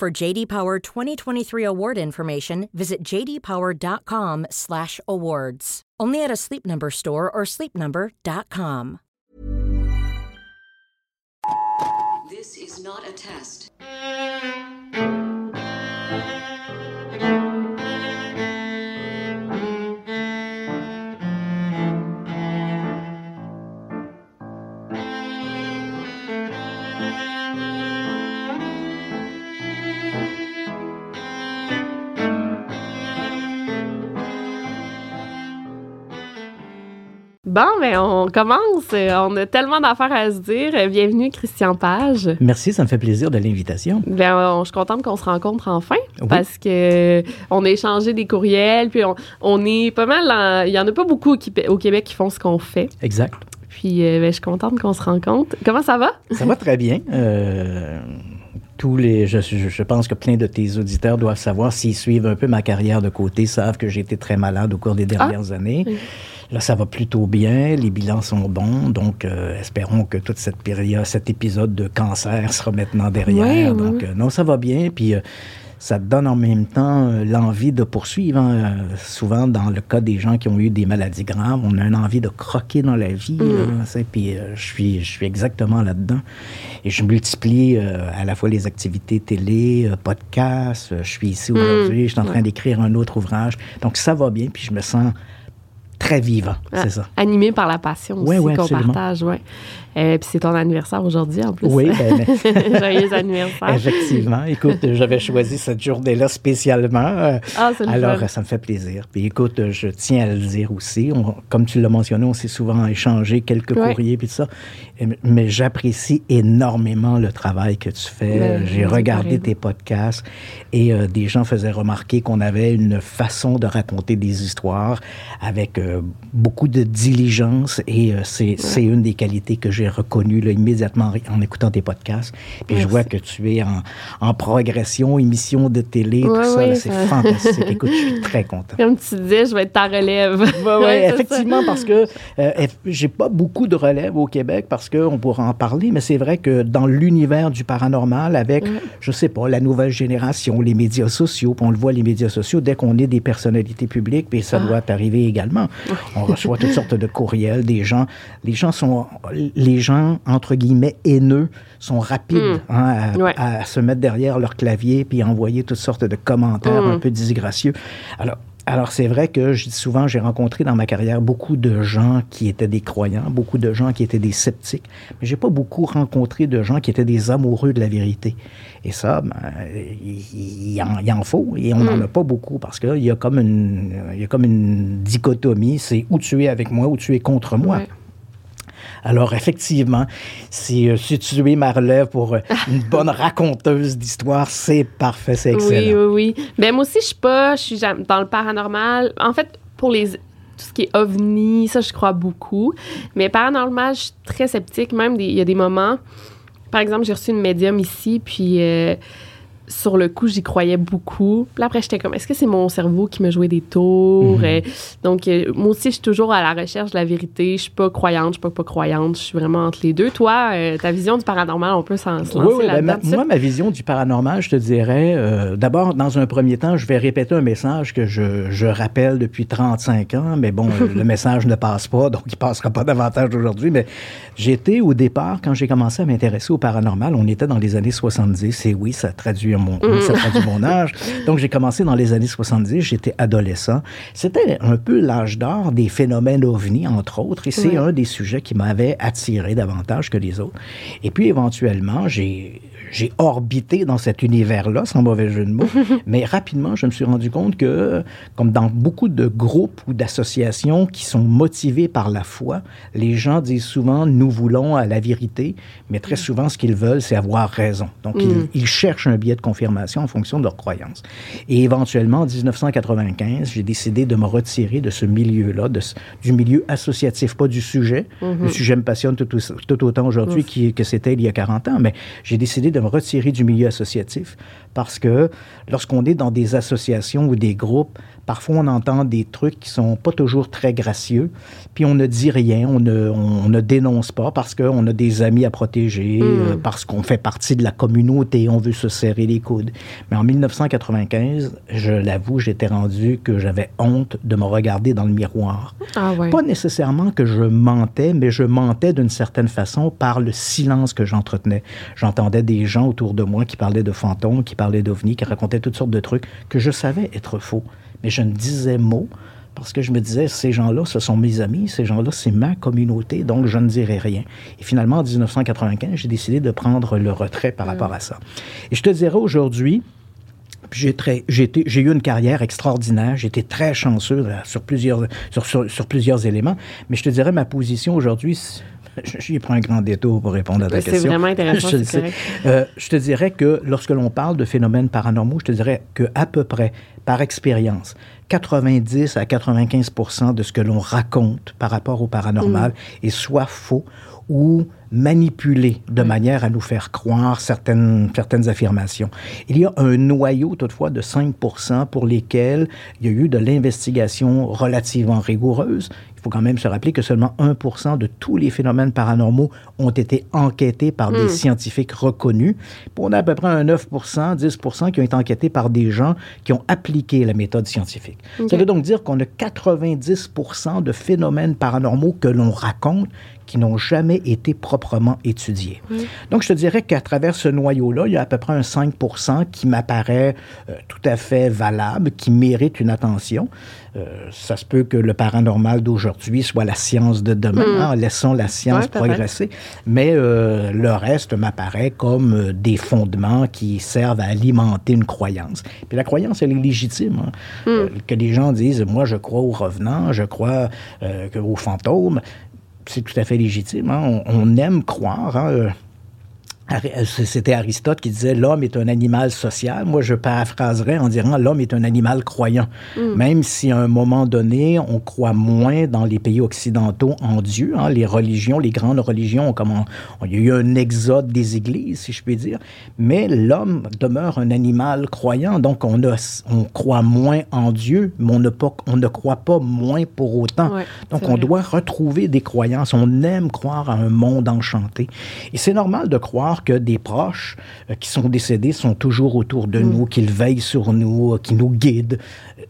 For JD Power 2023 award information, visit jdpower.com/awards. Only at a Sleep Number store or sleepnumber.com. This is not a test. Bon, ben on commence. On a tellement d'affaires à se dire. Bienvenue, Christian Page. Merci, ça me fait plaisir de l'invitation. Ben, on- je suis contente qu'on se rencontre enfin Oui. parce que on a échangé des courriels, puis on, on est pas mal. en- Il y en a pas beaucoup au, Québec- au Québec qui font ce qu'on fait. Exact. Puis euh, ben, je suis contente qu'on se rencontre. Comment ça va? Ça va très bien. Euh, tous les, je, pense que plein de tes auditeurs doivent savoir, s'ils suivent un peu ma carrière de côté, savent que j'ai été très malade au cours des dernières années. Là, ça va plutôt bien, les bilans sont bons, donc euh, espérons que toute cette période, cet épisode de cancer sera maintenant derrière. Oui, oui, donc, euh, non, ça va bien, puis euh, ça donne en même temps l'envie de poursuivre. hein. Souvent, dans le cas des gens qui ont eu des maladies graves, on a une envie de croquer dans la vie. hein, tu sais, puis je, suis, je suis exactement là-dedans. Et je multiplie à la fois les activités télé, podcasts. je suis ici aujourd'hui, je suis en train d'écrire un autre ouvrage. Donc, ça va bien, puis je me sens très vivant, Ah, c'est ça. Animé par la passion aussi ouais, qu'on partage, ouais. Euh, puis c'est ton anniversaire aujourd'hui en plus. Oui, ben, Joyeux anniversaire. Effectivement. Écoute, j'avais choisi cette journée-là spécialement. euh, Ah, c'est le alors, fun. euh, ça me fait plaisir. Puis écoute, euh, je tiens à le dire aussi. on- comme tu l'as mentionné, on s'est souvent échangé quelques Ouais. courriers puis tout ça. Mais j'apprécie énormément le travail que tu fais. Ben, J'ai c'est regardé tes podcasts et euh, des gens faisaient remarquer qu'on avait une façon de raconter des histoires avec euh, beaucoup de diligence et euh, c'est c'est une des qualités que j'ai reconnues là, immédiatement en, écoutant tes podcasts. Puis je vois que tu es en, en progression, émission de télé, tout ça. c'est fantastique. Écoute, je suis très content. Comme tu disais, je vais être ta relève. Oui, ça. effectivement, parce que euh, j'ai pas beaucoup de relève au Québec parce qu'on pourra en parler, mais c'est vrai que dans l'univers du paranormal, avec, je sais pas, la nouvelle génération, les médias sociaux, puis on le voit, les médias sociaux, dès qu'on est des personnalités publiques, puis ça doit arriver également, on reçoit toutes sortes de courriels, des gens, les gens sont, les gens, entre guillemets, haineux, sont rapides hein, à, Ouais. à se mettre derrière leur clavier puis envoyer toutes sortes de commentaires Mm. un peu disgracieux. Alors, alors c'est vrai que je dis souvent, j'ai rencontré dans ma carrière beaucoup de gens qui étaient des croyants, beaucoup de gens qui étaient des sceptiques, mais j'ai pas beaucoup rencontré de gens qui étaient des amoureux de la vérité. Et ça, ben, il, il en, il en faut, et on Mm. n'en a pas beaucoup parce qu'il y a comme une, il y a comme une dichotomie, c'est ou tu es avec moi ou tu es contre moi. Ouais. Alors, effectivement, si, si tu es ma relève pour euh, une bonne raconteuse d'histoire, c'est parfait, c'est excellent. Oui, oui, oui. Ben, moi aussi, je suis pas, je suis dans le paranormal. En fait, pour les tout ce qui est ovni, ça, je crois beaucoup. Mais paranormal, je suis très sceptique. Même, il y a des moments... Par exemple, j'ai reçu une médium ici, puis euh, sur le coup, j'y croyais beaucoup. Puis là, après, j'étais comme, est-ce que c'est mon cerveau qui me jouait des tours? Mhm. Donc, euh, moi aussi, je suis toujours à la recherche de la vérité. Je suis pas croyante, je suis pas pas croyante. Je suis vraiment entre les deux. Toi, euh, ta vision du paranormal, on peut s'en lancer Oui, oui, ben, ma- moi, ma vision du paranormal, je te dirais, euh, d'abord, dans un premier temps, je vais répéter un message que je, je rappelle depuis 35 ans, mais bon, le message ne passe pas, donc il passera pas davantage aujourd'hui, mais j'étais au départ, quand j'ai commencé à m'intéresser au paranormal, on était dans les années 70, et oui, ça traduit mon, mon âge. Donc, j'ai commencé dans les années 70, j'étais adolescent. C'était un peu l'âge d'or des phénomènes ovnis, entre autres, et c'est un des sujets qui m'avait attiré davantage que les autres. Et puis, éventuellement, j'ai j'ai orbité dans cet univers-là, sans mauvais jeu de mots, mais rapidement, je me suis rendu compte que, comme dans beaucoup de groupes ou d'associations qui sont motivés par la foi, les gens disent souvent, nous voulons à la vérité, mais très souvent, ce qu'ils veulent, c'est avoir raison. Donc, ils, ils cherchent un biais de confirmation en fonction de leurs croyances. Et éventuellement, en 1995, j'ai décidé de me retirer de ce milieu-là, du milieu associatif, pas du sujet. Le sujet me passionne tout, au- tout autant aujourd'hui que c'était il y a 40 ans, mais j'ai décidé de me retirer du milieu associatif parce que lorsqu'on est dans des associations ou des groupes, parfois on entend des trucs qui sont pas toujours très gracieux, puis on ne dit rien, on ne, on ne dénonce pas parce qu'on a des amis à protéger, euh, parce qu'on fait partie de la communauté, on veut se serrer les coudes. Mais en 1995, je l'avoue, j'étais rendu que j'avais honte de me regarder dans le miroir. Ah ouais. Pas nécessairement que je mentais, mais je mentais d'une certaine façon par le silence que j'entretenais. J'entendais des gens autour de moi qui parlaient de fantômes, qui parlaient d'ovnis, qui racontaient toutes sortes de trucs que je savais être faux. Mais je ne disais mot parce que je me disais, ces gens-là, ce sont mes amis, ces gens-là, c'est ma communauté, donc je ne dirai rien. Et finalement, en 1995, j'ai décidé de prendre le retrait par rapport à ça. Et je te dirais aujourd'hui, J'ai eu une carrière extraordinaire. Été très chanceux là, sur, plusieurs, sur, sur- plusieurs éléments. Mais je te dirais, ma position aujourd'hui, j'y prends un grand détour pour répondre à ta c'est question. vraiment intéressant, Je c'est sais. correct. Euh, je te dirais que lorsque l'on parle de phénomènes paranormaux, je te dirais que à peu près, par expérience, 90 à 95% de ce que l'on raconte par rapport au paranormal est soit faux ou manipulé de manière à nous faire croire certaines, certaines affirmations. Il y a un noyau toutefois de 5% pour lesquels il y a eu de l'investigation relativement rigoureuse. Il faut quand même se rappeler que seulement 1 de tous les phénomènes paranormaux ont été enquêtés par des scientifiques reconnus. Puis on a à peu près un 9 10 qui ont été enquêtés par des gens qui ont appliqué la méthode scientifique. Ça veut donc dire qu'on a 90% de phénomènes paranormaux que l'on raconte qui n'ont jamais été proprement étudiés. Donc, je te dirais qu'à travers ce noyau-là, il y a à peu près un 5 qui m'apparaît euh, tout à fait valable, qui mérite une attention. Euh, ça se peut que le paranormal d'aujourd'hui soit la science de demain. hein, laissons la science Ouais, progresser. Mais euh, le reste m'apparaît comme des fondements qui servent à alimenter une croyance. Puis la croyance, elle est légitime. hein. Euh, que les gens disent, moi, je crois aux revenants, je crois aux fantômes c'est tout à fait légitime. hein. On, aime croire. hein, euh, C'était Aristote qui disait l'homme est un animal social. Moi, je paraphraserais en disant l'homme est un animal croyant. Même si à un moment donné, on croit moins dans les pays occidentaux en Dieu. hein, les religions, les grandes religions, ont comment, il y a eu un exode des églises, si je puis dire. Mais l'homme demeure un animal croyant. Donc, on, a, on croit moins en Dieu, mais on ne, pas, on ne croit pas moins pour autant. Ouais, Donc, on vrai. doit retrouver des croyances. On aime croire à un monde enchanté. Et c'est normal de croire que des proches euh, qui sont décédés sont toujours autour de nous, qu'ils veillent sur nous, euh, qu'ils nous guident.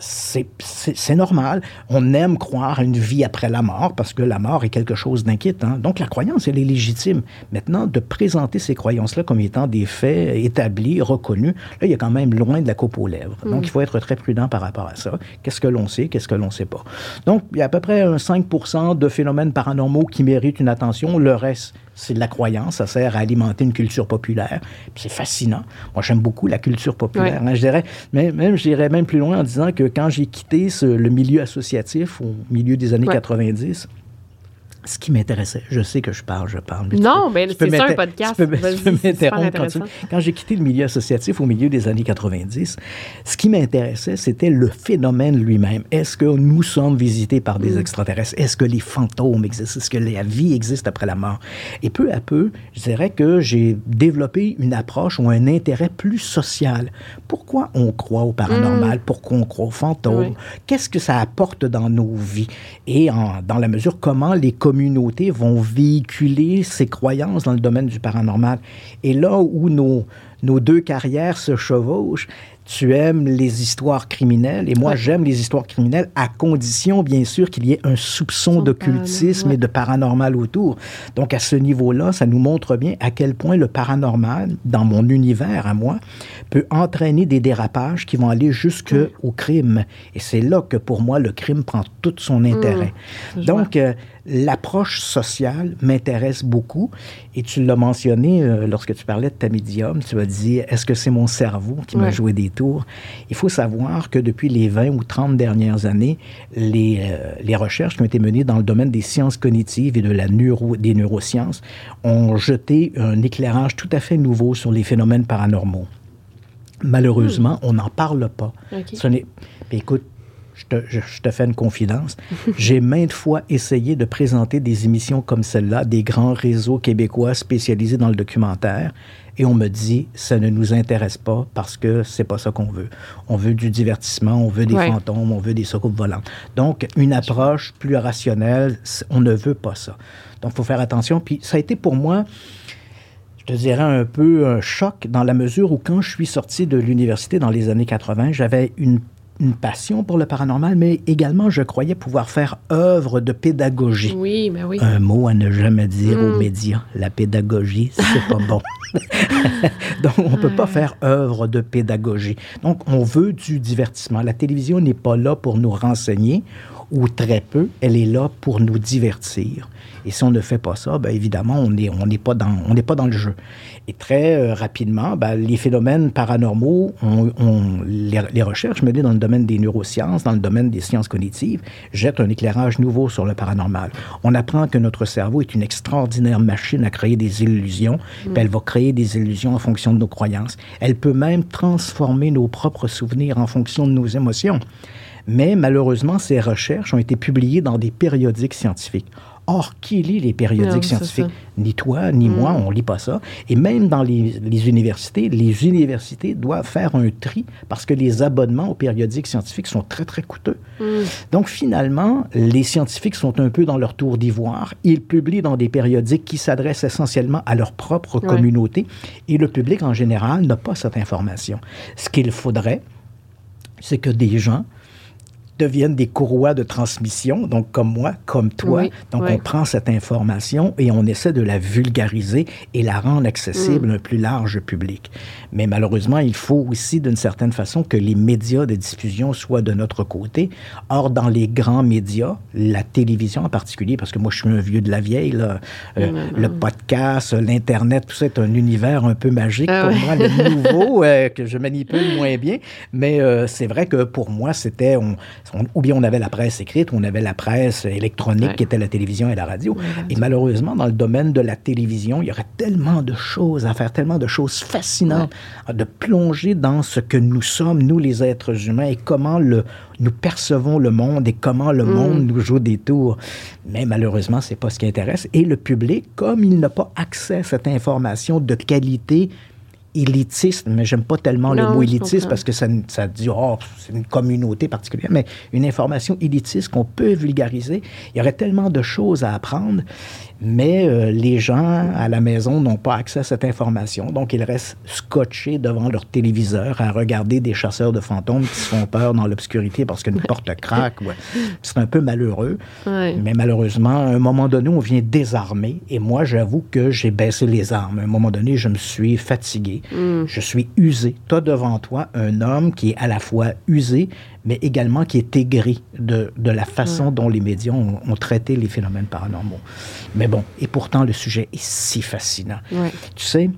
C'est normal. On aime croire à une vie après la mort parce que la mort est quelque chose d'inquiétant. Donc la croyance, elle est légitime. Maintenant, de présenter ces croyances-là comme étant des faits établis, reconnus, là, il y a quand même loin de la coupe aux lèvres. Donc il faut être très prudent par rapport à ça. Qu'est-ce que l'on sait, qu'est-ce que l'on ne sait pas? Donc il y a à peu près un 5% de phénomènes paranormaux qui méritent une attention. Le reste, c'est de la croyance. Ça sert à alimenter une culture populaire. C'est fascinant. Moi, j'aime beaucoup la culture populaire. hein. Je dirais, mais même, je dirais même plus loin en disant que quand j'ai quitté ce- le milieu associatif au milieu des années Ouais. 90, ce qui m'intéressait, je sais que je parle, je parle. mais Non, peux- mais c'est ça, un podcast. Tu peux, peux quand j'ai quitté le milieu associatif au milieu des années 90, ce qui m'intéressait, c'était le phénomène lui-même. Est-ce que nous sommes visités par Mm. des extraterrestres? Est-ce que les fantômes existent? Est-ce que la vie existe après la mort? Et peu à peu, je dirais que j'ai développé une approche ou un intérêt plus social. Pourquoi on croit au paranormal? Pourquoi on croit aux fantômes? Oui. Qu'est-ce que ça apporte dans nos vies? Et en- dans la mesure comment les communautés vont véhiculer ces croyances dans le domaine du paranormal. Et là où nos, nos deux carrières se chevauchent, tu aimes les histoires criminelles et moi Ouais. j'aime les histoires criminelles à condition bien sûr qu'il y ait un soupçon d'occultisme et de paranormal autour. Donc à ce niveau-là, ça nous montre bien à quel point le paranormal, dans mon univers à moi, peut entraîner des dérapages qui vont aller jusqu'au crime. Et c'est là que pour moi le crime prend tout son intérêt. je Donc euh, l'approche sociale m'intéresse beaucoup. Et tu l'as mentionné euh, lorsque tu parlais de ta médium, tu as dit est-ce que c'est mon cerveau qui m'a Ouais. joué des tours? Il faut savoir que depuis les 20 ou 30 dernières années, les, euh, les recherches qui ont été menées dans le domaine des sciences cognitives et de la neuro, des neurosciences ont jeté un éclairage tout à fait nouveau sur les phénomènes paranormaux. Malheureusement, on n'en parle pas. OK. Ce n'est... Puis écoute, te, je- je te fais une confidence. J'ai maintes fois essayé de présenter des émissions comme celle-là, des grands réseaux québécois spécialisés dans le documentaire, et on me dit, ça ne nous intéresse pas parce que c'est pas ça qu'on veut. On veut du divertissement, on veut des Ouais. fantômes, on veut des soucoupes volantes. Donc, une approche plus rationnelle, on ne veut pas ça. Donc, il faut faire attention. Puis, ça a été pour moi je te dirais un peu un choc dans la mesure où quand je suis sorti de l'université dans les années 80, j'avais une, une passion pour le paranormal, mais également je croyais pouvoir faire œuvre de pédagogie. Oui, mais oui. Un mot à ne jamais dire Mm. aux médias. La pédagogie, c'est pas bon. Donc, on peut pas faire œuvre de pédagogie. Donc, on veut du divertissement. La télévision n'est pas là pour nous renseigner, ou très peu. Elle est là pour nous divertir. Et si on ne fait pas ça, ben évidemment, on n'est on n'est pas, dans- on pas dans le jeu. Et très euh, rapidement, ben, les phénomènes paranormaux, on, on- les, les recherches menées dans le domaine des neurosciences, dans le domaine des sciences cognitives, jettent un éclairage nouveau sur le paranormal. On apprend que notre cerveau est une extraordinaire machine à créer des illusions. puis elle va créer des illusions en fonction de nos croyances. Elle peut même transformer nos propres souvenirs en fonction de nos émotions. Mais malheureusement, ces recherches ont été publiées dans des périodiques scientifiques. Or, qui lit les périodiques Non, scientifiques? Ni toi, ni moi, on lit pas ça. Et même dans les, les universités, les universités doivent faire un tri parce que les abonnements aux périodiques scientifiques sont très, très coûteux. Donc, finalement, les scientifiques sont un peu dans leur tour d'ivoire. Ils publient dans des périodiques qui s'adressent essentiellement à leur propre Ouais. communauté et le public en général n'a pas cette information. Ce qu'il faudrait, c'est que des gens deviennent des courroies de transmission, donc comme moi, comme toi. Oui, donc oui. on prend cette information et on essaie de la vulgariser et la rendre accessible Mm. à un plus large public. Mais malheureusement, il faut aussi d'une certaine façon que les médias de diffusion soient de notre côté. Or, dans les grands médias, la télévision en particulier, parce que moi je suis un vieux de la vieille, là, euh, le podcast, l'Internet, tout ça est un univers un peu magique Ah pour moi, le nouveau, euh, que je manipule moins bien. Mais euh, c'est vrai que pour moi, c'était. On, on- ou bien on avait la presse écrite, ou on avait la presse électronique Ouais. qui était la télévision et la radio. Et malheureusement, dans le domaine de la télévision, il y aurait tellement de choses à faire, tellement de choses fascinantes, de plonger dans ce que nous sommes, nous les êtres humains, et comment le, nous percevons le monde et comment le monde nous joue des tours. Mais malheureusement, c'est pas ce qui intéresse. Et le public, comme il n'a pas accès à cette information de qualité, élitiste, mais j'aime pas tellement le mot élitiste parce que ça, ça dit, oh, c'est une communauté particulière, mais une information élitiste qu'on peut vulgariser. Il y aurait tellement de choses à apprendre, mais euh, les gens à la maison n'ont pas accès à cette information. Donc, ils restent scotchés devant leur téléviseur à regarder des chasseurs de fantômes qui se font peur dans l'obscurité parce qu'une porte craque. ouais. C'est un peu malheureux. Ouais. Mais malheureusement, à un moment donné, on vient désarmer. Et moi, j'avoue que j'ai baissé les armes. À un moment donné, je me suis fatigué. Je suis usé. As devant toi un homme qui est à la fois usé, mais également qui est aigri de, de la façon dont les médias ont, ont traité les phénomènes paranormaux. Mais bon, et pourtant, le sujet est si fascinant. Ouais. Tu sais,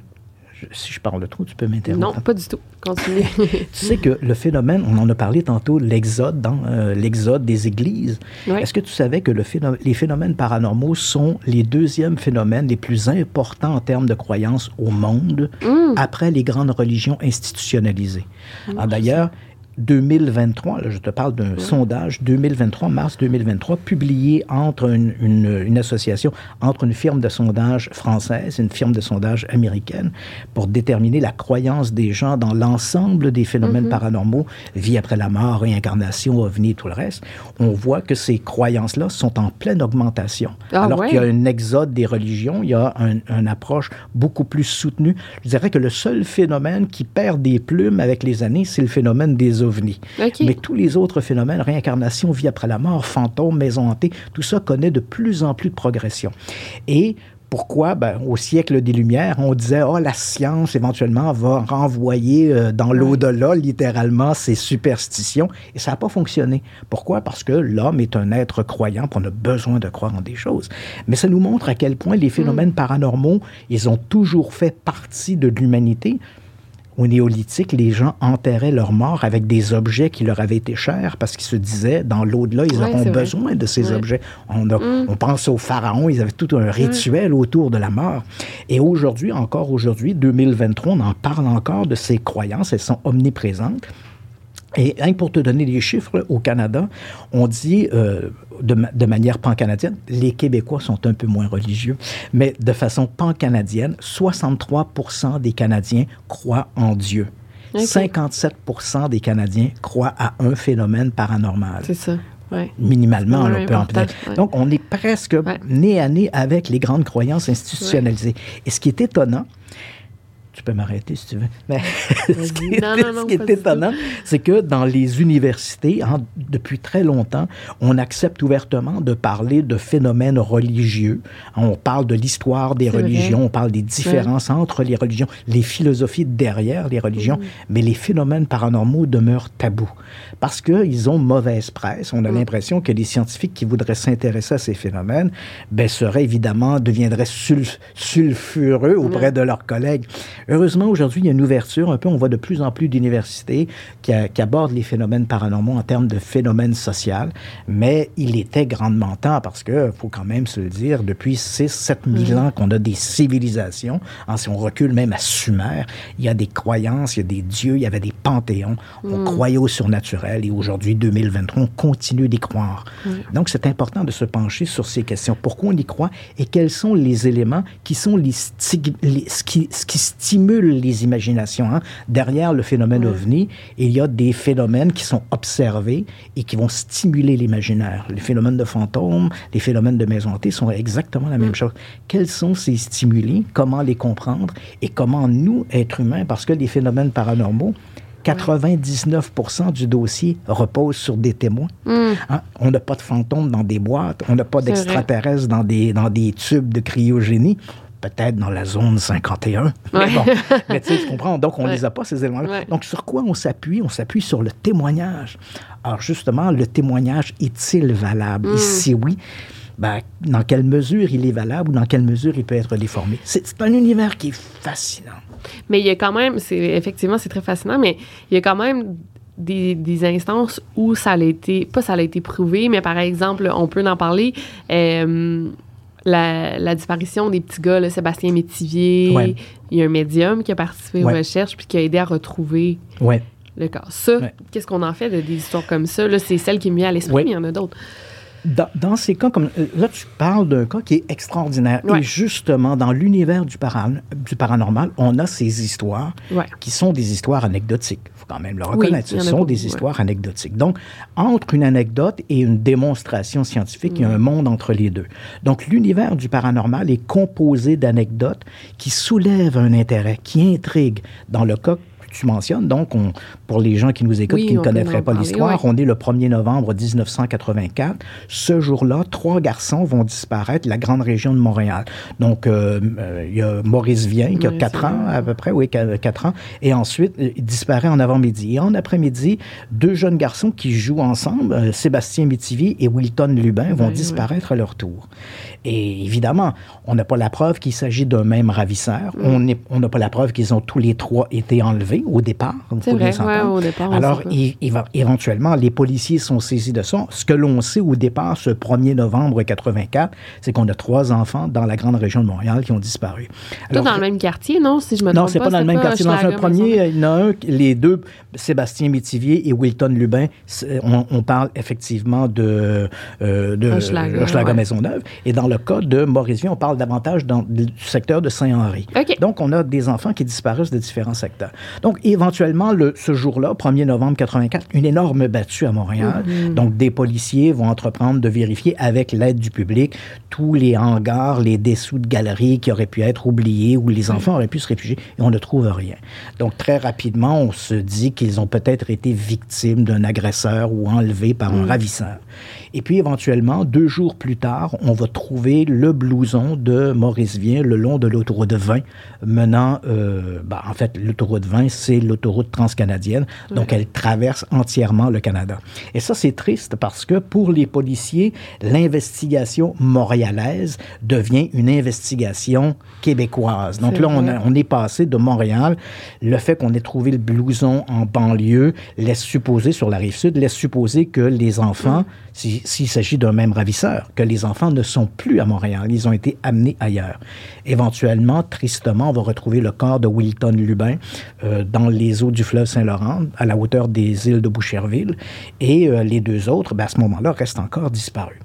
je- si je parle trop, tu peux m'interrompre. Non, pas du tout. Continue. Tu sais que le phénomène, on en a parlé tantôt, l'exode dans euh, l'exode des églises. Ouais. Est-ce que tu savais que le les phénomènes paranormaux sont les deuxièmes phénomènes les plus importants en termes de croyances au monde après les grandes religions institutionnalisées? Ah, D'ailleurs, 2023, là, je te parle d'un sondage 2023, mars 2023, publié entre une, une- une association, entre une firme de sondage française et une firme de sondage américaine pour déterminer la croyance des gens dans l'ensemble des phénomènes paranormaux, vie après la mort, réincarnation, ovni, tout le reste. On voit que ces croyances-là sont en pleine augmentation. Ah Alors ouais? qu'il y a un exode des religions, il y a un- une approche beaucoup plus soutenue. Je dirais que le seul phénomène qui perd des plumes avec les années, c'est le phénomène des ovnis. Mais tous les autres phénomènes, réincarnation, vie après la mort, fantômes, maison hantée, tout ça connaît de plus en plus de progression. Et pourquoi? Ben, au siècle des Lumières, on disait, oh, la science, éventuellement, va renvoyer euh, dans l'au-delà, littéralement, ces superstitions. Et ça n'a pas fonctionné. Pourquoi? Parce que l'homme est un être croyant, puis on a besoin de croire en des choses. Mais ça nous montre à quel point les phénomènes paranormaux, ils ont toujours fait partie de l'humanité. Au néolithique, les gens enterraient leurs morts avec des objets qui leur avaient été chers parce qu'ils se disaient, dans l'au-delà, ils Ouais, auront vrai. besoin de ces Ouais. objets. On, a- Mm. on pense aux pharaons, ils avaient tout un rituel autour de la mort. Et aujourd'hui, encore aujourd'hui, 2023, on en parle encore de ces croyances, elles sont omniprésentes. Et rien que pour te donner des chiffres, au Canada, on dit euh, de, ma- de manière pan-canadienne, les Québécois sont un peu moins religieux, mais de façon pan-canadienne, 63% des Canadiens croient en Dieu. Ok. 57% des Canadiens croient à un phénomène paranormal. C'est ça. Ouais. Minimalement, Ouais, on peut en ouais. Donc, on est presque nez à nez avec les grandes croyances institutionnalisées. Et ce qui est étonnant, tu peux m'arrêter si tu veux, mais ce qui est, Non, non, non, ce qui est pas du tout. étonnant, c'est que dans les universités, hein, depuis très longtemps, on accepte ouvertement de parler de phénomènes religieux. On parle de l'histoire des vrai. religions, on parle des différences entre les religions, les philosophies derrière les religions, mais les phénomènes paranormaux demeurent tabous parce qu'ils ont mauvaise presse. On a l'impression que les scientifiques qui voudraient s'intéresser à ces phénomènes ben, seraient évidemment, deviendraient sulf- sulfureux auprès de leurs collègues. Heureusement, aujourd'hui, il y a une ouverture un peu. On voit de plus en plus d'universités qui, qui abordent les phénomènes paranormaux en termes de phénomènes sociaux, mais il était grandement temps parce que, faut quand même se le dire, depuis 6-7 000 ans qu'on a des civilisations, hein, si on recule même à Sumer, il y a des croyances, il y a des dieux, il y avait des panthéons, on croyait au surnaturel et aujourd'hui, 2023, on continue d'y croire. Donc, c'est important de se pencher sur ces questions. Pourquoi on y croit et quels sont les éléments qui sont les, stig- les- ce, qui, ce qui stimule les imaginations. hein. Derrière le phénomène ovni, il y a des phénomènes qui sont observés et qui vont stimuler l'imaginaire. Les phénomènes de fantômes, les phénomènes de maison hantée sont exactement la même chose. Quels sont ces stimuli? Comment les comprendre? Et comment nous, êtres humains, parce que les phénomènes paranormaux, 99 du dossier repose sur des témoins. Hein? On n'a pas de fantômes dans des boîtes, on n'a pas d'extraterrestres dans des, dans des tubes de cryogénie. Peut-être dans la zone 51. Mais bon, mais tu sais, tu comprends. Donc, on Ouais. les a pas, ces éléments-là. Ouais. Donc, sur quoi on s'appuie? On s'appuie sur le témoignage. Alors, justement, le témoignage est-il valable? Mm. Et si oui, ben, dans quelle mesure il est valable ou dans quelle mesure il peut être déformé? C'est un univers qui est fascinant. Mais il y a quand même, effectivement, c'est très fascinant, mais il y a quand même des, des instances où ça a été, pas ça a été prouvé, mais par exemple, on peut en parler, euh, la, la disparition des petits gars, là, Sébastien Métivier, Ouais. il y a un médium qui a participé Ouais. aux recherches puis qui a aidé à retrouver Ouais. le corps. Ça, qu'est-ce qu'on en fait de des histoires comme ça? Là, c'est celle qui me vient à l'esprit, mais il y en a d'autres. Dans, dans ces cas comme euh, là, tu parles d'un cas qui est extraordinaire. Ouais. Et justement, dans l'univers du, para- du paranormal, on a ces histoires Ouais. qui sont des histoires anecdotiques. Il faut quand même le reconnaître. Ce sont beaucoup, des ouais. histoires anecdotiques. Donc, entre une anecdote et une démonstration scientifique, il y a un monde entre les deux. Donc, l'univers du paranormal est composé d'anecdotes qui soulèvent un intérêt, qui intriguent. Dans le cas tu mentionnes, donc, on, pour les gens qui nous écoutent, Oui, qui ne connaîtraient en pas l'histoire, on est le 1er novembre 1984. Ce jour-là, trois garçons vont disparaître de la grande région de Montréal. Donc, euh, euh, il y a Maurice Vien, qui a Ouais, 4 c'est ans à peu près, oui, 4 ans. Et ensuite, euh, il disparaît en avant-midi. Et en après-midi, deux jeunes garçons qui jouent ensemble, Sébastien Métivier et Wilton Lubin, vont disparaître à leur tour. Et évidemment, on n'a pas la preuve qu'il s'agit d'un même ravisseur. Mm. On n'a pas la preuve qu'ils ont tous les trois été enlevés au départ. C'est vrai, ouais, au départ, Alors, sait pas. il- il va- éventuellement, les policiers sont saisis de ça. Ce que l'on sait au départ, ce 1er novembre 84, c'est qu'on a trois enfants dans la grande région de Montréal qui ont disparu. Tout dans le même quartier, non? Si je me non, c'est pas dans le même quartier. Dans un premier, il y en a un, les deux, Sébastien Métivier et Wilton Lubin, c'est- on, on parle effectivement de, euh, de Hochelaga, Hochelaga ouais. Maisonneuve. Et dans le cas de Maurice Vian, on parle davantage dans, du secteur de Saint-Henri. Donc, on a des enfants qui disparaissent de différents secteurs. Donc, éventuellement, le, ce jour-là, 1er novembre 84, une énorme battue à Montréal. Mm-hmm. Donc, des policiers vont entreprendre de vérifier avec l'aide du public tous les hangars, les dessous de galeries qui auraient pu être oubliés où les enfants auraient pu se réfugier et on ne trouve rien. Donc, très rapidement, on se dit qu'ils ont peut-être été victimes d'un agresseur ou enlevés par un ravisseur. Et puis, éventuellement, deux jours plus tard, on va trouver le blouson de Maurice Vien le long de l'autoroute 20 menant, euh, ben, en fait, l'autoroute 20, c'est l'autoroute transcanadienne. Donc, elle traverse entièrement le Canada. Et ça, c'est triste parce que pour les policiers, l'investigation montréalaise devient une investigation québécoise. Donc là, on, vrai. a- on est passé de Montréal. Le fait qu'on ait trouvé le blouson en banlieue laisse supposer, sur la rive sud, laisse supposer que les enfants, si- s'il s'agit d'un même ravisseur, que les enfants ne sont plus à Montréal. Ils ont été amenés ailleurs. Éventuellement, tristement, on va retrouver le corps de Wilton Lubin euh, dans les eaux du fleuve Saint-Laurent, à la hauteur des îles de Boucherville. Et euh, les deux autres, ben, à ce moment-là, restent encore disparus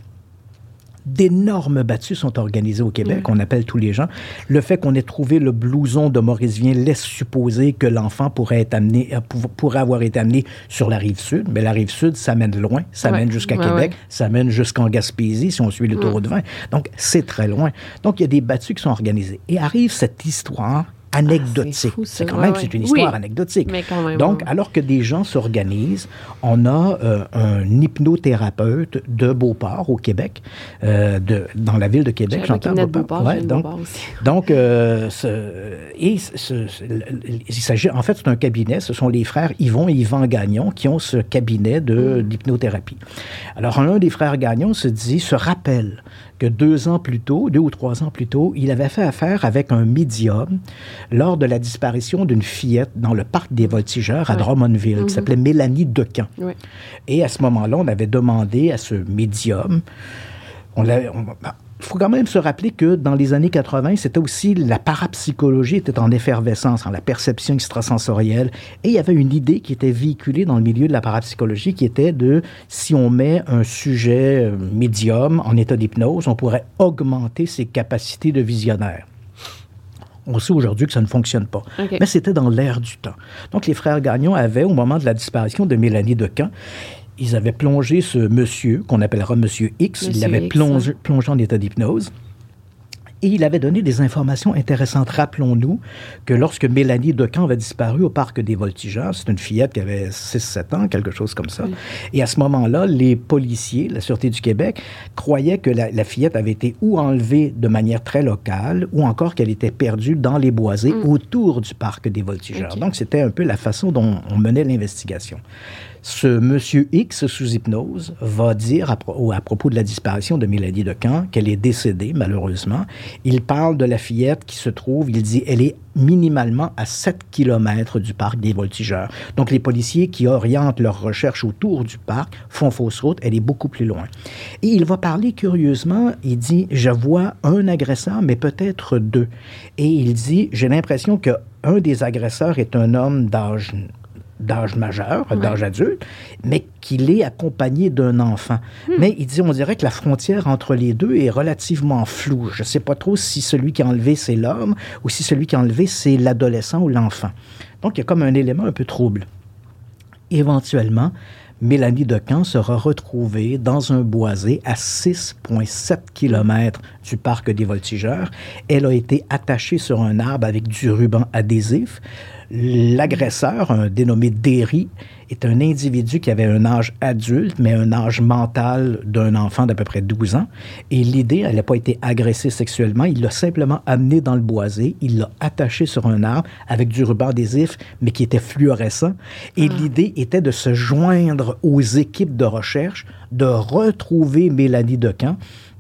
d'énormes battues sont organisées au Québec, on appelle tous les gens. Le fait qu'on ait trouvé le blouson de Maurice Vien laisse supposer que l'enfant pourrait être amené, euh, pour- pourrait avoir été amené sur la rive sud, mais la rive sud, ça mène loin, ça Ouais. mène jusqu'à Ouais, Québec, ouais. ça mène jusqu'en Gaspésie si on suit le taureau de vin. Donc, c'est très loin. Donc, il y a des battues qui sont organisées. Et arrive cette histoire anecdotique. Ah, c'est quand même ouais. c'est une histoire Oui. anecdotique. Mais quand même, Donc, alors que des gens s'organisent, on a euh, un hypnothérapeute de Beauport au Québec, euh, de, dans la ville de Québec. Venait de Beauport, Ouais, donc, Beauport aussi. donc, euh, ce- et ce- ce- ce- il s'agit, en fait, c'est un cabinet. Ce sont les frères Yvon et Yvan Gagnon qui ont ce cabinet de d'hypnothérapie. Alors, l'un des frères Gagnon se dit, se rappelle que deux ans plus tôt, deux ou trois ans plus tôt, il avait fait affaire avec un médium lors de la disparition d'une fillette dans le parc des Voltigeurs à Ouais. Drummondville, qui s'appelait Mélanie Decan. Ouais. Et à ce moment-là, on avait demandé à ce médium, on l'avait- on- bah, faut quand même se rappeler que dans les années 80, c'était aussi la parapsychologie était en effervescence, en la perception extrasensorielle. Et il y avait une idée qui était véhiculée dans le milieu de la parapsychologie qui était de si on met un sujet euh, médium en état d'hypnose, on pourrait augmenter ses capacités de visionnaire. On sait aujourd'hui que ça ne fonctionne pas. Mais c'était dans l'air du temps. Donc, les frères Gagnon avaient, au moment de la disparition de Mélanie Decan, ils avaient plongé ce monsieur, qu'on appellera Monsieur X, ils Monsieur l'avaient X, plongé, en état d'hypnose. Et il avait donné des informations intéressantes. Rappelons-nous que lorsque Mélanie Decan avait disparu au parc des Voltigeurs, c'est une fillette qui avait 6-7 ans, quelque chose comme ça. Et à ce moment-là, les policiers, la Sûreté du Québec, croyaient que la, la fillette avait été ou enlevée de manière très locale, ou encore qu'elle était perdue dans les boisés autour du parc des Voltigeurs. Donc, c'était un peu la façon dont on menait l'investigation. Ce monsieur X sous hypnose va dire à, à propos de la disparition de Mélanie Decan qu'elle est décédée, malheureusement. Il parle de la fillette qui se trouve, il dit, elle est minimalement à 7 km du parc des Voltigeurs. Donc, les policiers qui orientent leurs recherches autour du parc font fausse route, elle est beaucoup plus loin. Et il va parler curieusement, il dit, je vois un agresseur, mais peut-être deux. Et il dit, j'ai l'impression que un des agresseurs est un homme d'âge d'âge majeur, d'âge adulte, mais qu'il est accompagné d'un enfant. Mais il dit, on dirait que la frontière entre les deux est relativement floue. Je ne sais pas trop si celui qui a enlevé, c'est l'homme ou si celui qui a enlevé, c'est l'adolescent ou l'enfant. Donc, il y a comme un élément un peu trouble. Éventuellement, Mélanie Decan sera retrouvée dans un boisé à 6,7 km du parc des Voltigeurs. Elle a été attachée sur un arbre avec du ruban adhésif. L'agresseur, un dénommé Derry, est un individu qui avait un âge adulte, mais un âge mental d'un enfant d'à peu près 12 ans. Et l'idée, elle n'a pas été agressée sexuellement, il l'a simplement amené dans le boisé, il l'a attaché sur un arbre avec du ruban adhésif, mais qui était fluorescent. Et l'idée était de se joindre aux équipes de recherche, de retrouver Mélanie Decan.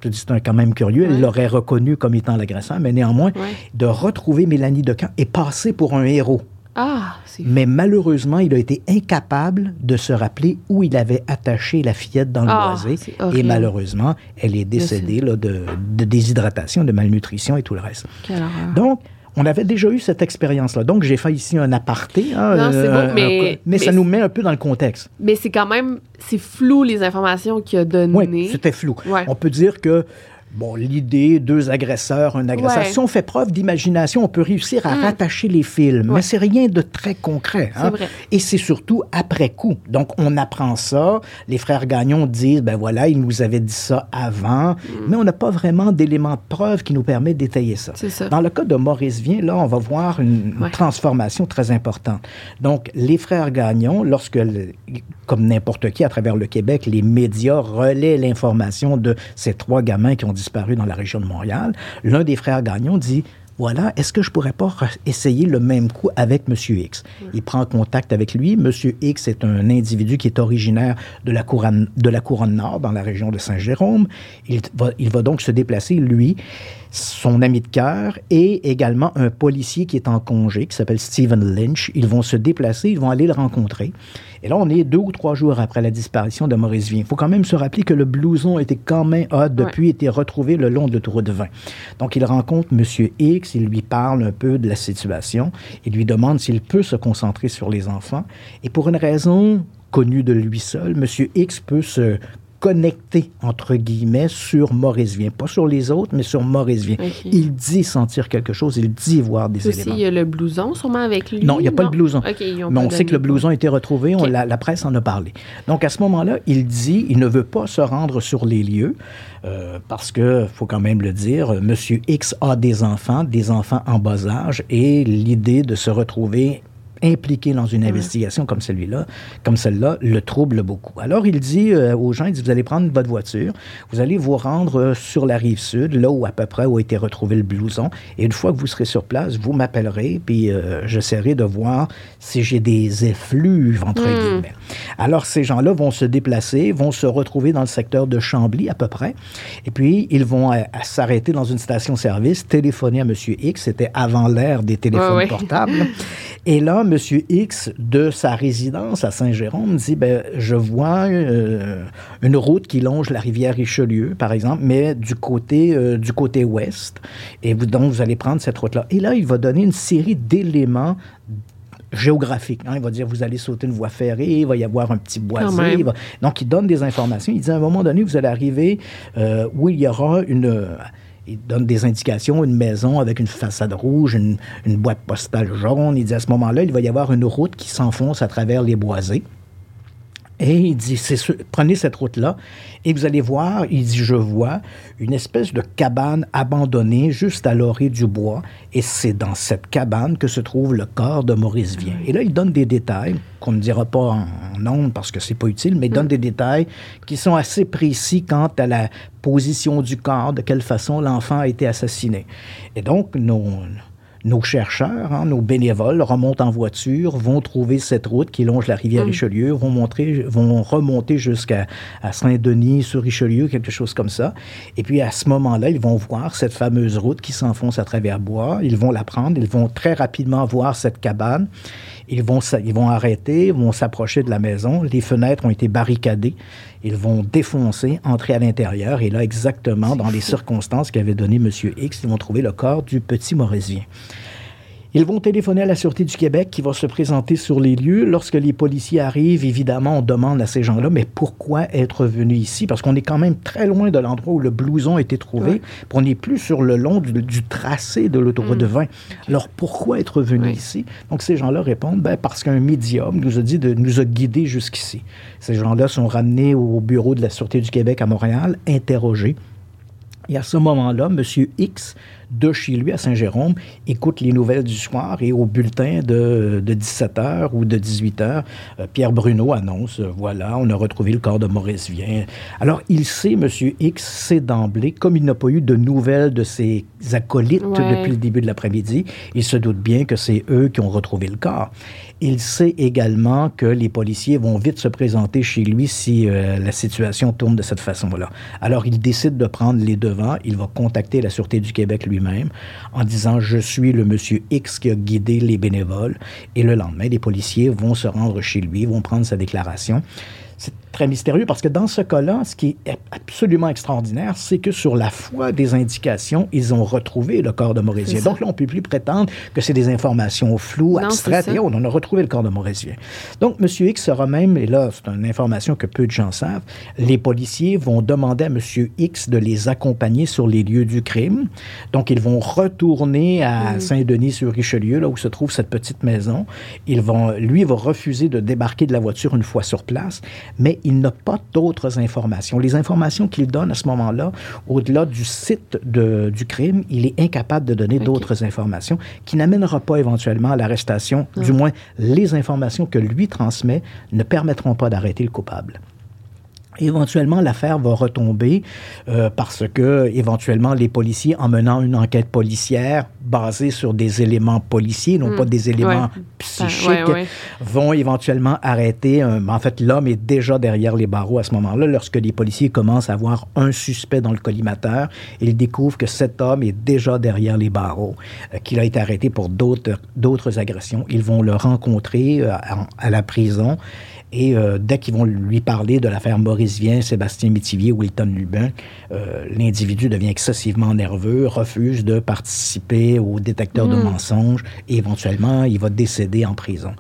Dis, c'est quand même curieux, elle l'aurait reconnu comme étant l'agresseur, mais néanmoins, Ouais. de retrouver Mélanie Decan et passer pour un héros. Ah, Mais malheureusement, il a été incapable de se rappeler où il avait attaché la fillette dans le Ah, boisé. Et malheureusement, elle est décédée là, de, de déshydratation, de malnutrition et tout le reste. Quelle horreur. Donc, on avait déjà eu cette expérience-là. Donc, j'ai fait ici un aparté. hein, Non, c'est euh, beau, mais- mais ça nous met un peu dans le contexte. Mais c'est quand même, c'est flou les informations qu'il a données. Oui, c'était flou. Ouais. On peut dire que, bon, l'idée, deux agresseurs, un agresseur, Ouais. si on fait preuve d'imagination, on peut réussir à rattacher les films. Ouais. Mais c'est rien de très concret. hein. Vrai. Et c'est surtout après coup. Donc, on apprend ça. Les frères Gagnon disent, ben voilà, ils nous avaient dit ça avant. Mm. Mais on n'a pas vraiment d'éléments de preuve qui nous permet d'étayer ça. C'est ça. Dans le cas de Maurice Vien, là, on va voir une, une Ouais. transformation très importante. Donc, les frères Gagnon, lorsque, le- comme n'importe qui à travers le Québec, les médias relaient l'information de ces trois gamins qui ont disparu dans la région de Montréal, l'un des frères Gagnon dit voilà, est-ce que je pourrais pas essayer le même coup avec Monsieur X? Il prend contact avec lui. Monsieur X est un individu qui est originaire de la couronne, de la couronne nord, dans la région de Saint-Jérôme. Il va, il va donc se déplacer, lui, son ami de cœur et également un policier qui est en congé, qui s'appelle Stephen Lynch. Ils vont se déplacer, ils vont aller le rencontrer. Et là, on est deux ou trois jours après la disparition de Maurice Vien. Il faut quand même se rappeler que le blouson était quand même, a depuis été retrouvé le long de l'autoroute 20. Donc, il rencontre M. X, il lui parle un peu de la situation, il lui demande s'il peut se concentrer sur les enfants. Et pour une raison connue de lui seul, M. X peut se connecté, entre guillemets, sur Maurice Vien. Pas sur les autres, mais sur Maurice Vien. Il dit sentir quelque chose, il dit voir des Aussi, éléments. il y a le blouson sûrement avec lui? Non, il n'y a pas non? le blouson. Mais on sait que le blouson a été retrouvé, on- la, la presse en a parlé. Donc à ce moment-là, il dit, il ne veut pas se rendre sur les lieux euh, parce que, faut quand même le dire, Monsieur X a des enfants, des enfants en bas âge, et l'idée de se retrouver impliqué dans une investigation comme celui-là, comme celle-là, le trouble beaucoup. Alors il dit euh, aux gens, il dit, vous allez prendre votre voiture, vous allez vous rendre euh, sur la rive sud, là où à peu près où a été retrouvé le blouson, et une fois que vous serez sur place, vous m'appellerez, puis euh, j'essaierai de voir si j'ai des effluves, entre guillemets. Alors ces gens-là vont se déplacer, vont se retrouver dans le secteur de Chambly à peu près, et puis ils vont euh, s'arrêter dans une station-service, téléphoner à M. X, c'était avant l'ère des téléphones ouais. portables. Et là, M. X, de sa résidence à Saint-Jérôme, dit ben, Je vois euh, une route qui longe la rivière Richelieu, par exemple, mais du côté, euh, du côté ouest. Et vous, donc, vous allez prendre cette route-là. Et là, il va donner une série d'éléments géographiques. hein. Il va dire vous allez sauter une voie ferrée, il va y avoir un petit il va- Donc, il donne des informations. Il dit à un moment donné, vous allez arriver euh, où il y aura une. Il donne des indications, une maison avec une façade rouge, une, boîte postale jaune. Il dit à ce moment-là, il va y avoir une route qui s'enfonce à travers les boisés. Et il dit, sûr, prenez cette route-là et vous allez voir, il dit, je vois une espèce de cabane abandonnée juste à l'orée du bois et c'est dans cette cabane que se trouve le corps de Maurice Vien. Et là, il donne des détails qu'on ne dira pas en, en ondes parce que c'est pas utile, mais il donne des détails qui sont assez précis quant à la position du corps, de quelle façon l'enfant a été assassiné. Et donc, nos, nos chercheurs, hein, nos bénévoles remontent en voiture, vont trouver cette route qui longe la rivière Richelieu, vont, montrer, vont remonter jusqu'à à Saint-Denis sur Richelieu, quelque chose comme ça. Et puis à ce moment-là, ils vont voir cette fameuse route qui s'enfonce à travers bois. Ils vont la prendre, ils vont très rapidement voir cette cabane. Ils vont, ils vont arrêter, vont s'approcher de la maison. Les fenêtres ont été barricadées. Ils vont défoncer, entrer à l'intérieur. Et là, exactement dans les circonstances qu'avait donné M. X, ils vont trouver le corps du petit Maurésien. Ils vont téléphoner à la Sûreté du Québec qui va se présenter sur les lieux. Lorsque les policiers arrivent, évidemment, on demande à ces gens-là, mais pourquoi être venus ici? Parce qu'on est quand même très loin de l'endroit où le blouson a été trouvé. On n'est plus sur le long du, du tracé de l'autoroute 20. Alors pourquoi être venu Oui. ici? Donc ces gens-là répondent, ben, parce qu'un médium nous a dit de nous a guidés jusqu'ici. Ces gens-là sont ramenés au bureau de la Sûreté du Québec à Montréal, interrogés. Et à ce moment-là, M. X, de chez lui à Saint-Jérôme, écoute les nouvelles du soir et au bulletin de, de 17h ou de 18h, euh, Pierre Bruno annonce, euh, voilà, on a retrouvé le corps de Maurice Vien. Alors, il sait, M. X sait d'emblée, comme il n'a pas eu de nouvelles de ses acolytes Ouais. depuis le début de l'après-midi, il se doute bien que c'est eux qui ont retrouvé le corps. Il sait également que les policiers vont vite se présenter chez lui si euh, la situation tourne de cette façon-là. Alors, il décide de prendre les devants. Il va contacter la Sûreté du Québec lui-même en disant Je suis le monsieur X qui a guidé les bénévoles. Et le lendemain, les policiers vont se rendre chez lui, vont prendre sa déclaration. Très mystérieux parce que dans ce cas-là, ce qui est absolument extraordinaire, c'est que sur la foi des indications, ils ont retrouvé le corps de ça. Donc là, on ne peut plus prétendre que c'est des informations floues, Non, abstraites. Et on a retrouvé le corps de Vien. Donc, M. X sera même, et là, c'est une information que peu de gens savent, les policiers vont demander à M. X de les accompagner sur les lieux du crime. Donc, ils vont retourner à Saint-Denis-sur-Richelieu, là où se trouve cette petite maison. Ils vont, lui va refuser de débarquer de la voiture une fois sur place, mais il n'a pas d'autres informations. Les informations qu'il donne à ce moment-là, au-delà du site de- du crime, il est incapable de donner d'autres informations qui n'amènera pas éventuellement à l'arrestation. Du moins, les informations que lui transmet ne permettront pas d'arrêter le coupable. Éventuellement, l'affaire va retomber euh, parce que, éventuellement, les policiers, en menant une enquête policière basée sur des éléments policiers, non pas des éléments Ouais. psychiques, Ouais, ouais. vont éventuellement arrêter. un- en fait, l'homme est déjà derrière les barreaux à ce moment-là. Lorsque les policiers commencent à voir un suspect dans le collimateur, ils découvrent que cet homme est déjà derrière les barreaux, euh, qu'il a été arrêté pour d'autres d'autres agressions. Ils vont le rencontrer euh, à, à la prison. Et euh, dès qu'ils vont lui parler de l'affaire Maurice Vien, Sébastien Métivier, Wilton Lubin, euh, l'individu devient excessivement nerveux, refuse de participer au détecteur de mensonges et éventuellement, il va décéder en prison.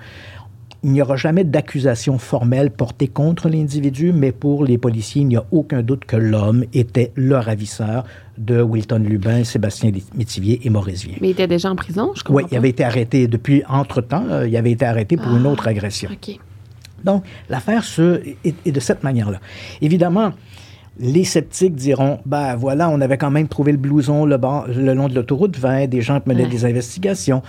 Il n'y aura jamais d'accusation formelle portée contre l'individu, mais pour les policiers, il n'y a aucun doute que l'homme était le ravisseur de Wilton Lubin, Sébastien Métivier et Maurice Vien. Mais il était déjà en prison, je comprends Oui, il avait été arrêté depuis entre-temps, euh, il avait été arrêté pour une autre agression. OK. Donc, l'affaire se, est, est de cette manière-là. Évidemment, les sceptiques diront, ben voilà, on avait quand même trouvé le blouson le, bord- le long de l'autoroute 20, des gens qui menaient Ouais. des investigations.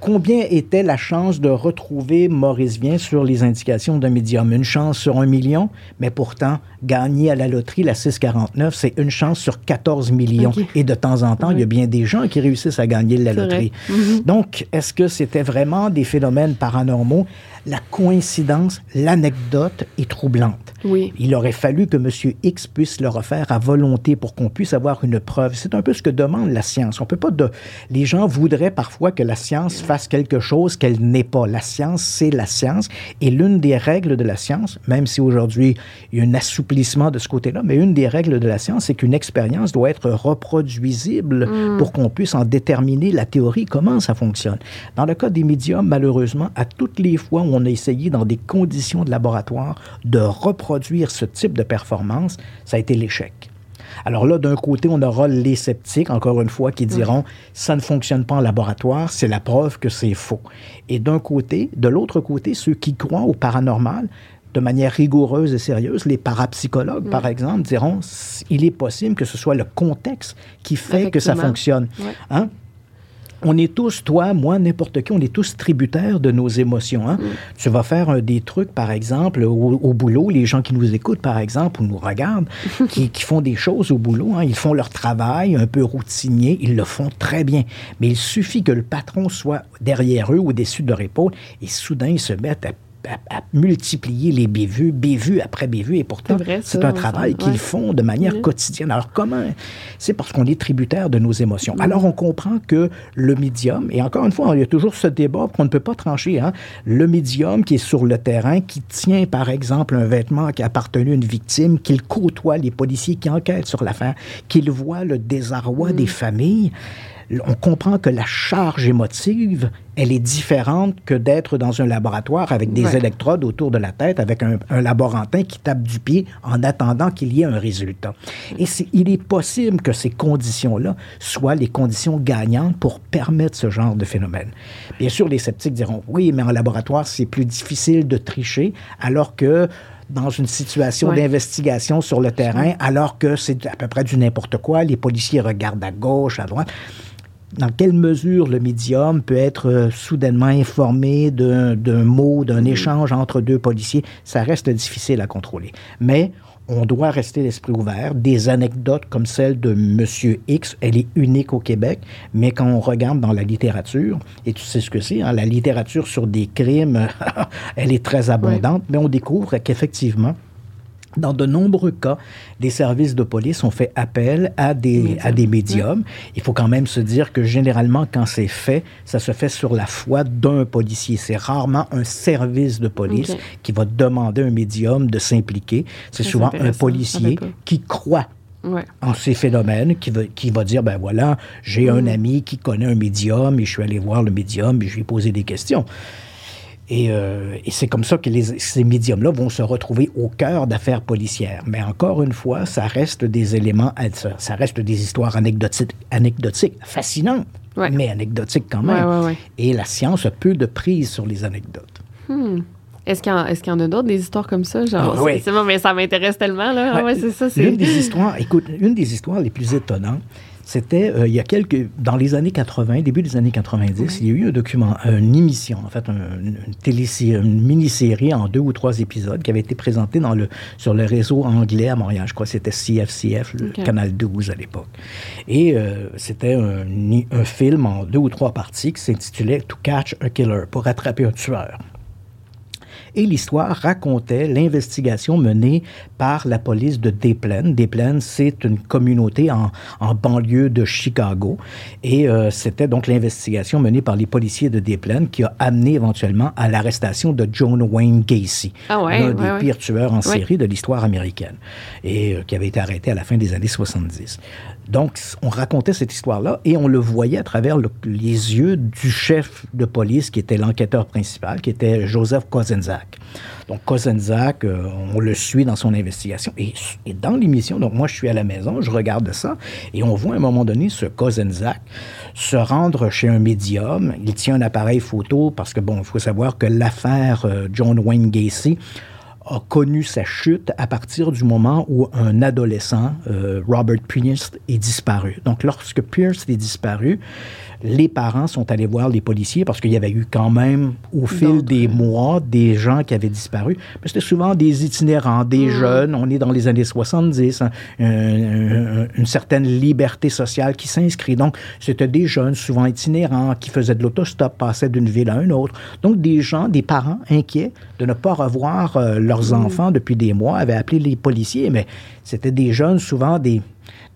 Combien était la chance de retrouver Maurice Vien sur les indications d'un médium? Une chance sur un million, mais pourtant, gagner à la loterie, la 649, c'est une chance sur 14 millions. Et de temps en temps, il y a bien des gens qui réussissent à gagner la loterie. Mhm. Donc, est-ce que c'était vraiment des phénomènes paranormaux? La coïncidence, l'anecdote est troublante. Oui. Il aurait fallu que M. X puisse le refaire à volonté pour qu'on puisse avoir une preuve. C'est un peu ce que demande la science. On peut pas de... Les gens voudraient parfois que la science fasse quelque chose qu'elle n'est pas. La science, c'est la science. Et l'une des règles de la science, même si aujourd'hui il y a un assouplissement de ce côté-là, mais une des règles de la science, c'est qu'une expérience doit être reproduisible pour qu'on puisse en déterminer la théorie, comment ça fonctionne. Dans le cas des médiums, malheureusement, à toutes les fois où on a essayé dans des conditions de laboratoire de reproduire ce type de performance, ça a été l'échec. Alors là, d'un côté, on aura les sceptiques, encore une fois, qui diront ça ne fonctionne pas en laboratoire, c'est la preuve que c'est faux. Et d'un côté, de l'autre côté, ceux qui croient au paranormal, de manière rigoureuse et sérieuse, les parapsychologues, par exemple, diront il est possible que ce soit le contexte qui fait que ça fonctionne. Ouais. Hein? On est tous, toi, moi, n'importe qui, on est tous tributaires de nos émotions. Hein? Tu vas faire un des trucs, par exemple, au, au boulot, les gens qui nous écoutent, par exemple, ou nous regardent, qui, qui font des choses au boulot, hein, ils font leur travail un peu routinier, ils le font très bien. Mais il suffit que le patron soit derrière eux ou au-dessus de leur épaule, et soudain, ils se mettent à à, à multiplier les bévues, bévues après bévues, et pourtant, C'est un travail ouais. qu'ils font de manière Oui. quotidienne. Alors comment C'est parce qu'on est tributaire de nos émotions. Alors on comprend que le médium, et encore une fois, il y a toujours ce débat qu'on ne peut pas trancher, hein, le médium qui est sur le terrain, qui tient par exemple un vêtement qui a appartenu à une victime, qu'il côtoie les policiers qui enquêtent sur l'affaire, qu'il voit le désarroi des familles, on comprend que la charge émotive, elle est différente que d'être dans un laboratoire avec des Ouais. électrodes autour de la tête, avec un, un laborantin qui tape du pied en attendant qu'il y ait un résultat. Et il est possible que ces conditions-là soient les conditions gagnantes pour permettre ce genre de phénomène. Bien sûr, les sceptiques diront, oui, mais en laboratoire, c'est plus difficile de tricher, alors que dans une situation Ouais. d'investigation sur le terrain, alors que c'est à peu près du n'importe quoi, les policiers regardent à gauche, à droite dans quelle mesure le médium peut être euh, soudainement informé d'un mot, d'un échange entre deux policiers, ça reste difficile à contrôler. Mais on doit rester l'esprit ouvert. Des anecdotes comme celle de Monsieur X, elle est unique au Québec, mais quand on regarde dans la littérature, et tu sais ce que c'est, hein, la littérature sur des crimes, elle est très abondante, mais on découvre qu'effectivement, dans de nombreux cas, des services de police ont fait appel à des, à des médiums. Il faut quand même se dire que généralement, quand c'est fait, ça se fait sur la foi d'un policier. C'est rarement un service de police qui va demander à un médium de s'impliquer. C'est souvent un policier pas. qui croit Ouais. en ces phénomènes, qui va, qui va dire, ben voilà, j'ai un ami qui connaît un médium et je suis allé voir le médium et je lui ai posé des questions. Et, euh, et c'est comme ça que les- ces médiums-là vont se retrouver au cœur d'affaires policières. Mais encore une fois, ça reste des éléments, ça, reste des histoires anecdotiques, anecdotiques fascinantes, Ouais. mais anecdotiques quand même. Ouais, ouais, ouais. Et la science a peu de prise sur les anecdotes. Est-ce qu'il y, en- est-ce qu'il y en a d'autres, des histoires comme ça? Genre, Ah, oui. bon, mais ça m'intéresse tellement, là. Ah c'est ça. c'est- L'une des histoires, écoute, une des histoires les plus étonnantes, C'était euh, il y a quelques dans les années 80, début des années 90, il y a eu un document, une émission, en fait, une, une mini-série en deux ou trois épisodes qui avait été présentée dans le sur le réseau anglais à Montréal. Je crois que c'était CFCF, le canal 12 à l'époque. Et euh, c'était un, un film en deux ou trois parties qui s'intitulait To Catch a Killer, pour attraper un tueur et l'histoire racontait l'investigation menée par la police de Des Plaines. Des Plaines, c'est une communauté en, en, banlieue de Chicago et euh, c'était donc l'investigation menée par les policiers de Des Plaines qui a amené éventuellement à l'arrestation de John Wayne Gacy, ah ouais, l'un des ouais, pires tueurs en série de l'histoire américaine et euh, qui avait été arrêté à la fin des années 70. Donc, on racontait cette histoire-là et on le voyait à travers le, les yeux du chef de police qui était l'enquêteur principal, qui était Joseph Kozenzak. Donc, Kozenzak, euh, on le suit dans son investigation. Et, et dans l'émission, donc moi, je suis à la maison, je regarde ça et on voit à un moment donné ce Kozenzak se rendre chez un médium. Il tient un appareil photo parce que, bon, il faut savoir que l'affaire euh, John Wayne Gacy a connu sa chute à partir du moment où un adolescent, euh, Robert Pierce, est disparu. Donc, lorsque Pierce est disparu, les parents sont allés voir les policiers parce qu'il y avait eu quand même, au fil des mois, des gens qui avaient disparu. Mais c'était souvent des itinérants, des mmh. jeunes. On est dans les années 70, hein, une, une certaine liberté sociale qui s'inscrit. Donc, c'était des jeunes, souvent itinérants, qui faisaient de l'autostop, passaient d'une ville à une autre. Donc, des gens, des parents inquiets de ne pas revoir euh, leurs mmh. enfants depuis des mois avaient appelé les policiers, mais c'était des jeunes, souvent des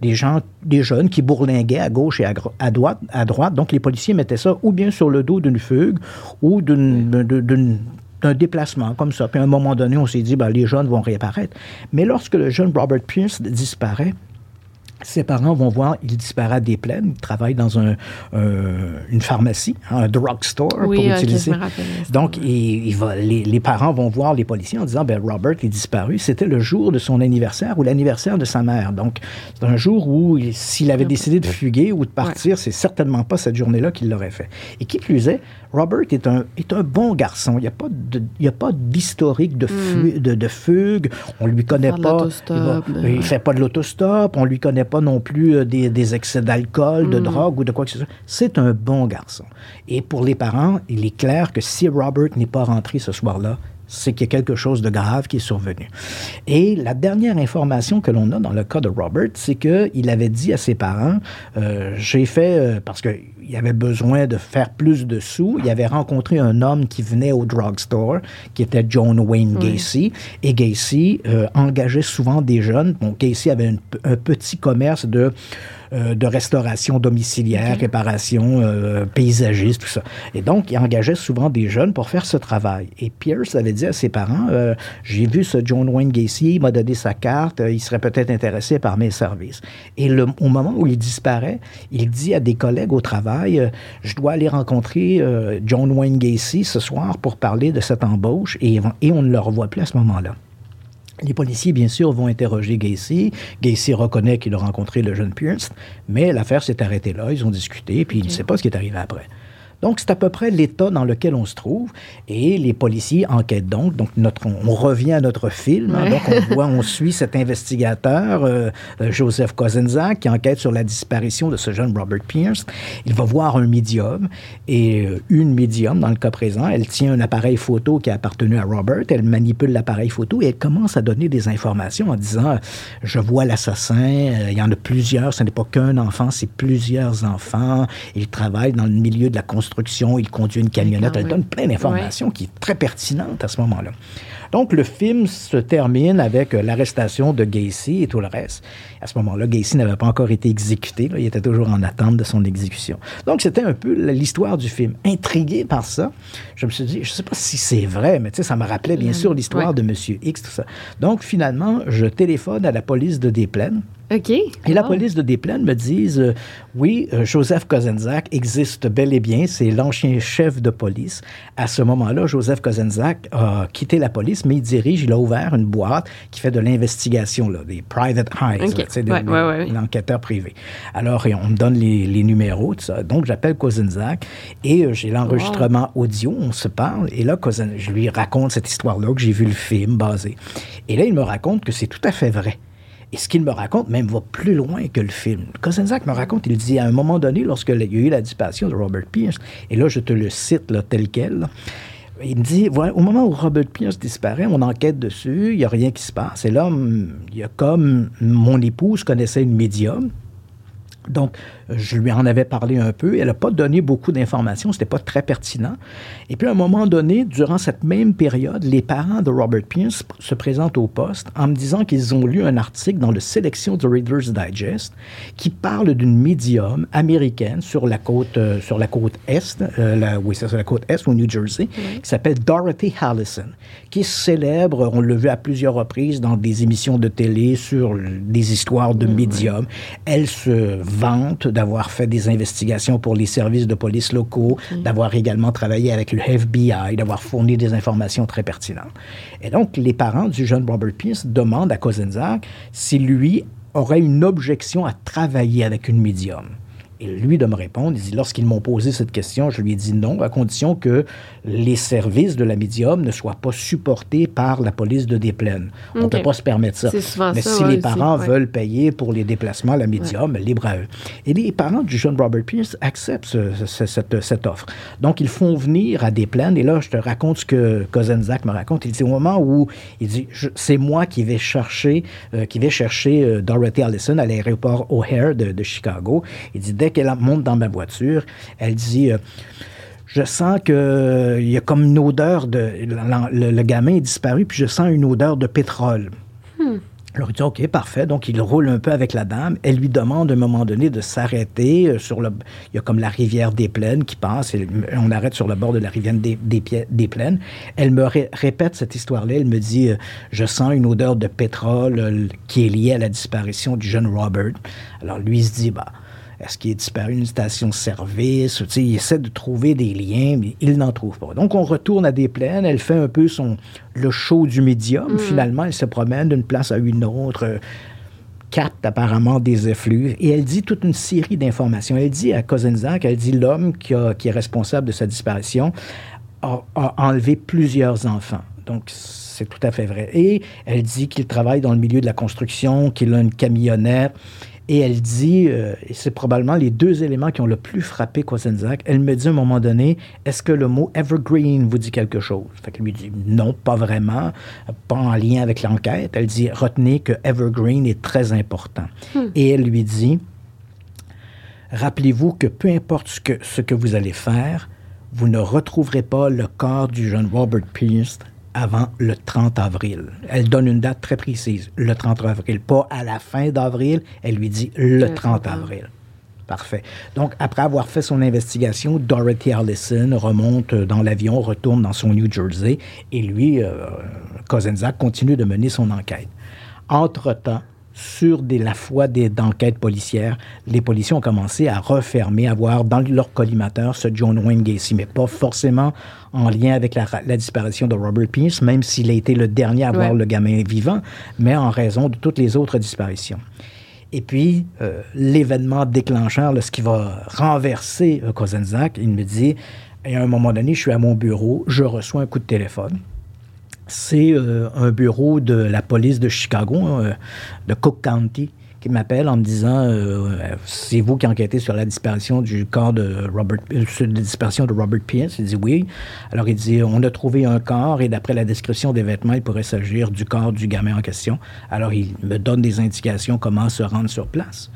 des gens, des jeunes qui bourlinguaient à gauche et à, droite, à droite. Donc, les policiers mettaient ça ou bien sur le dos d'une fugue ou d'un déplacement comme ça. Puis à un moment donné, on s'est dit, ben, les jeunes vont réapparaître. Mais lorsque le jeune Robert Pierce disparaît, ses parents vont voir, il disparaît des plaines, il travaille dans un, euh, une pharmacie, un drugstore oui, pour utiliser. Donc, il, il va, les, les, parents vont voir les policiers en disant, ben Robert est disparu. C'était le jour de son anniversaire ou l'anniversaire de sa mère. Donc, c'est un jour où, s'il avait décidé de fuguer ou de partir, ouais. c'est certainement pas cette journée-là qu'il l'aurait fait. Et qui plus est, Robert est un, est un bon garçon. Il n'y a pas de, d'historique de, fu, mm. de, de, fugue. On lui connaît pas. Il, va, il fait pas de l'autostop. On lui connaît pas non plus des, des excès d'alcool, de mm. drogue ou de quoi que ce soit. C'est un bon garçon. Et pour les parents, il est clair que si Robert n'est pas rentré ce soir-là, c'est qu'il y a quelque chose de grave qui est survenu. Et la dernière information que l'on a dans le cas de Robert, c'est qu'il avait dit à ses parents, euh, j'ai fait, euh, parce qu'il avait besoin de faire plus de sous, il avait rencontré un homme qui venait au drugstore, qui était John Wayne Gacy, oui. et Gacy euh, engageait souvent des jeunes. Bon, Gacy avait une, un petit commerce de euh, de restauration domiciliaire, okay. réparation euh, paysagiste, tout ça. Et donc, il engageait souvent des jeunes pour faire ce travail. Et Pierce avait dit à ses parents, euh, j'ai vu ce John Wayne Gacy, il m'a donné sa carte, il serait peut-être intéressé par mes services. Et le, au moment où il disparaît, il dit à des collègues au travail, je dois aller rencontrer John Wayne Gacy ce soir pour parler de cette embauche, et, et on ne le revoit plus à ce moment-là. Les policiers, bien sûr, vont interroger Gacy. Gacy reconnaît qu'il a rencontré le jeune Pierce, mais l'affaire s'est arrêtée là. Ils ont discuté, puis okay. il ne sait pas ce qui est arrivé après. Donc, c'est à peu près l'état dans lequel on se trouve. Et les policiers enquêtent donc. Donc, notre, on, on revient à notre film. Ouais. Hein, donc, on voit, on suit cet investigateur, euh, Joseph Kozenzak, qui enquête sur la disparition de ce jeune Robert Pierce. Il va voir un médium. Et euh, une médium, dans le cas présent, elle tient un appareil photo qui a appartenu à Robert. Elle manipule l'appareil photo et elle commence à donner des informations en disant Je vois l'assassin, euh, il y en a plusieurs, ce n'est pas qu'un enfant, c'est plusieurs enfants. Il travaille dans le milieu de la construction construction, il conduit une camionnette. Elle oui. donne plein d'informations oui. qui est très pertinentes à ce moment-là. Donc, le film se termine avec euh, l'arrestation de Gacy et tout le reste. À ce moment-là, Gacy n'avait pas encore été exécuté. Là, il était toujours en attente de son exécution. Donc, c'était un peu l'histoire du film. Intrigué par ça, je me suis dit, je ne sais pas si c'est vrai, mais tu sais, ça me rappelait bien mmh. sûr l'histoire de Monsieur X, tout ça. Donc, finalement, je téléphone à la police de Desplaines. OK. Et oh. la police de Desplaines me disent euh, oui, euh, Joseph Kozenzak existe bel et bien, c'est l'ancien chef de police. À ce moment-là, Joseph Kozenzak a quitté la police, mais il dirige, il a ouvert une boîte qui fait de l'investigation, des private eyes, okay. ouais, ouais, ouais. l'enquêteur privé. Alors, on me donne les, les numéros, tout ça. Donc, j'appelle Kozenzak et euh, j'ai l'enregistrement wow. audio, on se parle. Et là, je lui raconte cette histoire-là, que j'ai vu le film basé. Et là, il me raconte que c'est tout à fait vrai Et ce qu'il me raconte même va plus loin que le film. Kosenczak me raconte, il dit à un moment donné, lorsqu'il y a eu la disparition de Robert Pierce, et là je te le cite tel quel, il me dit, voilà, au moment où Robert Pierce disparaît, on enquête dessus, il n'y a rien qui se passe. Et là, il y a comme mon épouse connaissait une médium, donc, je lui en avais parlé un peu. Elle n'a pas donné beaucoup d'informations, c'était pas très pertinent. Et puis, à un moment donné, durant cette même période, les parents de Robert Pierce se présentent au poste en me disant qu'ils ont lu un article dans le sélection de Reader's Digest qui parle d'une médium américaine sur la côte, euh, sur la côte est, euh, la, oui, c'est sur la côte est au New Jersey, qui s'appelle Dorothy Hallison, qui est célèbre, on l'a vu à plusieurs reprises dans des émissions de télé sur des histoires de médiums. Elle se vante d'avoir fait des investigations pour les services de police locaux, d'avoir également travaillé avec le FBI, d'avoir fourni des informations très pertinentes. Et donc, les parents du jeune Robert Pierce demandent à Kozenzak si lui aurait une objection à travailler avec une médium. Et lui de me répondre, il dit, lorsqu'ils m'ont posé cette question, je lui ai dit non, à condition que les services de la médium ne soient pas supportés par la police de Desplaines. On ne peut pas se permettre ça. Mais ça, si ouais, les parents ouais. veulent payer pour les déplacements à la médium, libre à eux. Et les parents du jeune Robert Pierce acceptent ce- ce- cette, cette offre. Donc, ils font venir à Desplaines, et là, je te raconte ce que Kozenzak me raconte. Il dit, au moment où, il dit, c'est moi qui vais chercher, euh, qui vais chercher euh, Dorothy Allison à l'aéroport O'Hare de, de Chicago. Il dit, dès qu'elle monte dans ma voiture, elle dit... euh, je sens que il y a comme une odeur de... Le, le gamin est disparu, puis je sens une odeur de pétrole. Alors il dit OK, parfait. Donc il roule un peu avec la dame. Elle lui demande à un moment donné de s'arrêter euh, sur le. Il y a comme la rivière des Plaines qui passe. Et on arrête sur le bord de la rivière des, des, Plaines. Elle me ré- répète cette histoire-là. Elle me dit euh, Je sens une odeur de pétrole euh, qui est liée à la disparition du jeune Robert. Alors lui il se dit Bah. Est-ce qu'il est disparu d'une station-service? Il essaie de trouver des liens, mais il n'en trouve pas. Donc, on retourne à des plaines. Elle fait un peu son, le show du médium. Finalement, elle se promène d'une place à une autre, euh, capte apparemment des effluves et elle dit toute une série d'informations. Elle dit à Kozenzak, elle dit l'homme qui, a- qui est responsable de sa disparition a, a enlevé plusieurs enfants. Donc, c'est tout à fait vrai. Et elle dit qu'il travaille dans le milieu de la construction, qu'il a une camionnette. Et elle dit, euh, et c'est probablement les deux éléments qui ont le plus frappé Kwasenzak, elle me dit à un moment donné, est-ce que le mot evergreen vous dit quelque chose? Fait qu'elle lui dit, non, pas vraiment, pas en lien avec l'enquête. Elle dit, retenez que evergreen est très important. Et elle lui dit, rappelez-vous que peu importe ce que, ce que vous allez faire, vous ne retrouverez pas le corps du jeune Robert Pierce avant le 30 avril. Elle donne une date très précise, le 30 avril, pas à la fin d'avril, elle lui dit le 30 avril. Parfait. Donc, après avoir fait son investigation, Dorothy Allison remonte dans l'avion, retourne dans son New Jersey, et lui, euh, continue de mener son enquête. Entre-temps, sur des, la foi des, d'enquêtes policières, les policiers ont commencé à refermer, à voir dans leur collimateur ce John Wayne Gacy, mais pas forcément en lien avec la, la disparition de Robert Pierce, même s'il a été le dernier à voir le gamin vivant, mais en raison de toutes les autres disparitions. Et puis, euh, l'événement déclencheur, là, ce qui va renverser euh, il me dit, et à un moment donné, je suis à mon bureau, je reçois un coup de téléphone. C'est euh, un bureau de la police de Chicago, euh, de Cook County, qui m'appelle en me disant euh, c'est vous qui enquêtez sur la disparition du corps de Robert sur la disparition de Robert Pierce. Il dit oui. Alors il dit on a trouvé un corps et d'après la description des vêtements, il pourrait s'agir du corps du gamin en question. Alors il me donne des indications comment se rendre sur place.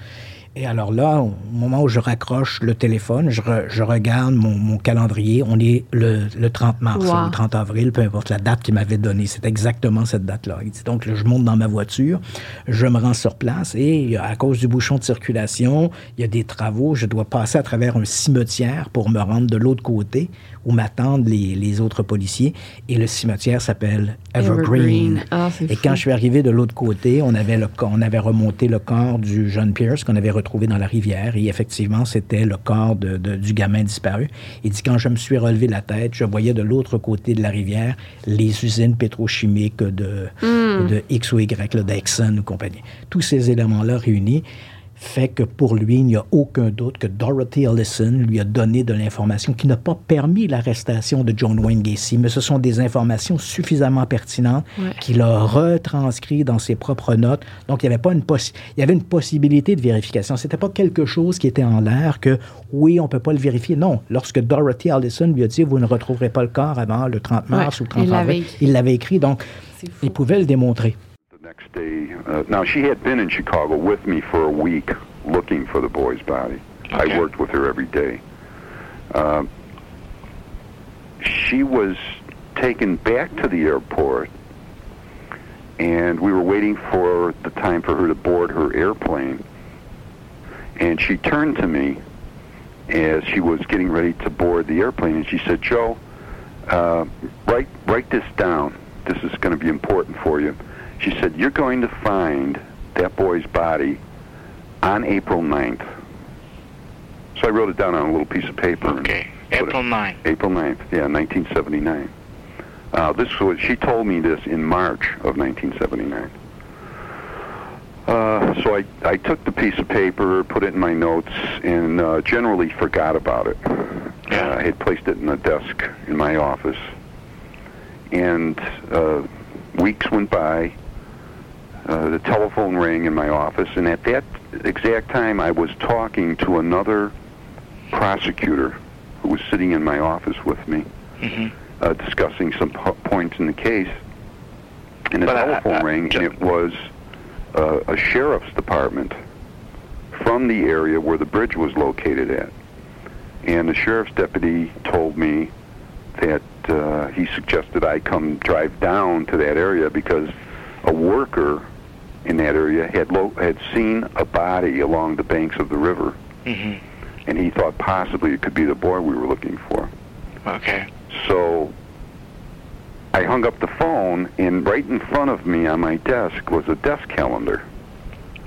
Et alors là, au moment où je raccroche le téléphone, je, re- je regarde mon, mon calendrier. On est le, le 30 mars, Wow. ou le 30 avril, peu importe la date qu'il m'avait donnée. C'est exactement cette date-là. Il dit donc, je monte dans ma voiture, je me rends sur place et à cause du bouchon de circulation, il y a des travaux. Je dois passer à travers un cimetière pour me rendre de l'autre côté où m'attendent les, les autres policiers. Et le cimetière s'appelle Evergreen. Evergreen. Ah, et fou. quand je suis arrivé de l'autre côté, on avait, le, co- on avait remonté le corps du jeune Pierce qu'on avait retrouvé dans la rivière. Et effectivement, c'était le corps de- de- du gamin disparu. Il dit quand je me suis relevé la tête, je voyais de l'autre côté de la rivière les usines pétrochimiques de, de X ou Y, d'Exxon ou compagnie. Tous ces éléments-là réunis fait que pour lui, il n'y a aucun doute que Dorothy Ellison lui a donné de l'information qui n'a pas permis l'arrestation de John Wayne Gacy, mais ce sont des informations suffisamment pertinentes qu'il a retranscrites dans ses propres notes. Donc, il y avait pas une il y avait une possibilité de vérification. C'était pas quelque chose qui était en l'air que oui, on peut pas le vérifier. Non, lorsque Dorothy Ellison lui a dit vous ne retrouverez pas le corps avant le 30 mars ou le 30 avril, il l'avait écrit. Donc, il pouvait le démontrer. Next day. Uh, now, she had been in Chicago with me for a week looking for the boy's body. Okay. I worked with her every day. Uh, she was taken back to the airport, and we were waiting for the time for her to board her airplane. And she turned to me as she was getting ready to board the airplane, and she said, "Joe, uh, write write this down. This is going to be important for you." She said, You're going to find that boy's body on April 9th. So I wrote it down on a little piece of paper. Okay, April 9th. April 9th, yeah, 1979. Uh, this was, she told me this in March of 1979. Uh, so I, I took the piece of paper, put it in my notes, and uh, generally forgot about it. Yeah. Uh, I had placed it in a desk in my office. And uh, weeks went by, uh, the telephone rang in my office, and at that exact time, I was talking to another prosecutor who was sitting in my office with me, mm-hmm. uh, discussing some po- points in the case. And the but telephone I, I, rang, and it was uh, a sheriff's department from the area where the bridge was located at. And the sheriff's deputy told me that uh, he suggested I come drive down to that area because a worker in that area had lo- had seen a body along the banks of the river, mm-hmm. and he thought possibly it could be the boy we were looking for. Okay. So I hung up the phone, and right in front of me on my desk was a desk calendar.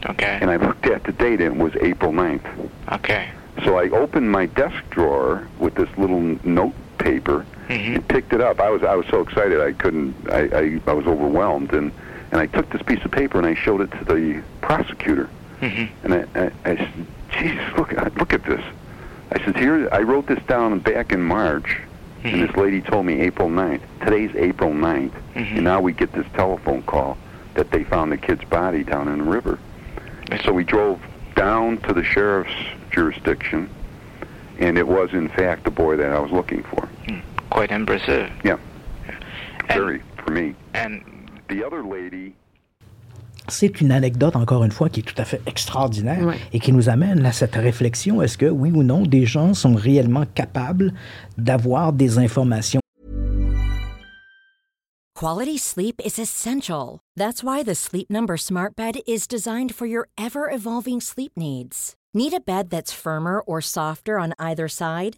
Okay. And I looked at the date, and it was April 9th. Okay. So I opened my desk drawer with this little note paper mm-hmm. and picked it up. I was I was so excited I couldn't I, I, I was overwhelmed and and I took this piece of paper and I showed it to the prosecutor. Mm-hmm. And I, I, I said, "Jesus, look look at this." I said, "Here, I wrote this down back in March, mm-hmm. and this lady told me April 9th. Today's April 9th, mm-hmm. and now we get this telephone call that they found the kid's body down in the river. So we drove down to the sheriff's jurisdiction, and it was in fact the boy that I was looking for. Mm, quite impressive. Yeah, And- very for me. And The other lady. C'est une anecdote, encore une fois, qui est tout à fait extraordinaire Ouais. et qui nous amène à cette réflexion. Est-ce que, oui ou non, des gens sont réellement capables d'avoir des informations? Quality sleep is essential. That's why the Sleep Number Smart Bed is designed for your ever evolving sleep needs. Need a bed that's firmer or softer on either side?